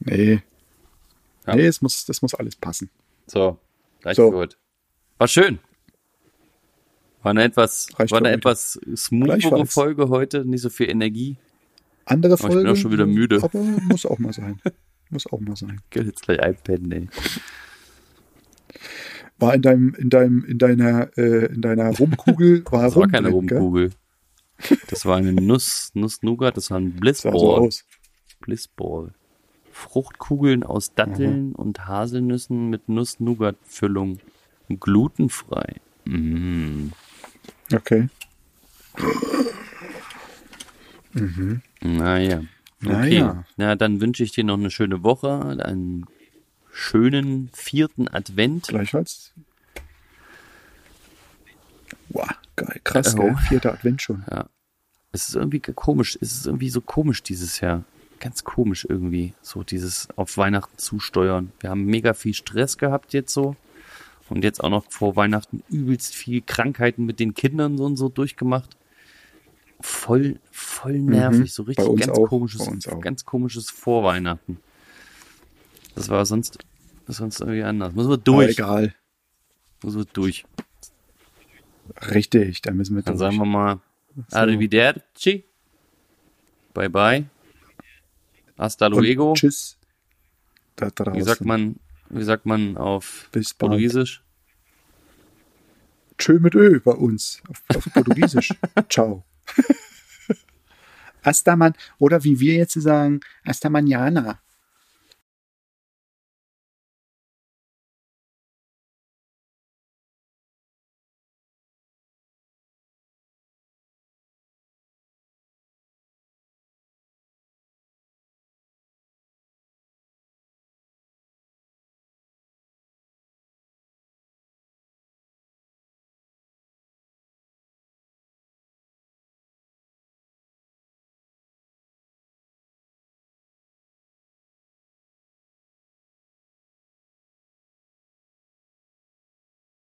Nee. Ja. Nee, es muss, das muss alles passen. So, gleich so. gut. War schön. War eine etwas, war eine etwas smoothere Folge heute, nicht so viel Energie. Andere Folge. Ich bin auch schon wieder müde. Aber muss auch mal sein. Muss auch mal sein. Geht jetzt gleich einpennen, ey. War in deinem, in deinem, in deiner, äh, in deiner Rumkugel, war Das war keine Rumkugel. Gell? Das war eine Nuss, Nuss-Nougat, das war ein Blissball. So. Blissball. Fruchtkugeln aus Datteln mhm. und Haselnüssen mit Nuss-Nougat-Füllung. Glutenfrei. Mm. Okay. Mhm. Naja. Okay. Naja. Na, dann wünsche ich dir noch eine schöne Woche, einen schönen vierten Advent. Gleichfalls. Wow, geil, krass, oh. gell? Vierter Advent schon. Ja. Es ist irgendwie komisch, es ist irgendwie so komisch dieses Jahr. Ganz komisch irgendwie, so dieses auf Weihnachten zusteuern. Wir haben mega viel Stress gehabt jetzt so. Und jetzt auch noch vor Weihnachten übelst viel Krankheiten mit den Kindern so und so durchgemacht voll, voll nervig, mhm, so richtig ganz auch, komisches, ganz komisches Vorweihnachten. Das war sonst, sonst irgendwie anders. Muss man durch. Aber egal. Muss man durch. Richtig, da müssen wir Dann durch. sagen wir mal, so. arrivederci. Bye bye. Hasta luego. Und tschüss. Da draußen. Wie sagt man, wie sagt man auf Bis Portugiesisch? Tschö mit Ö bei uns. Auf, auf Portugiesisch. Ciao. hasta man, oder wie wir jetzt sagen, hasta mañana.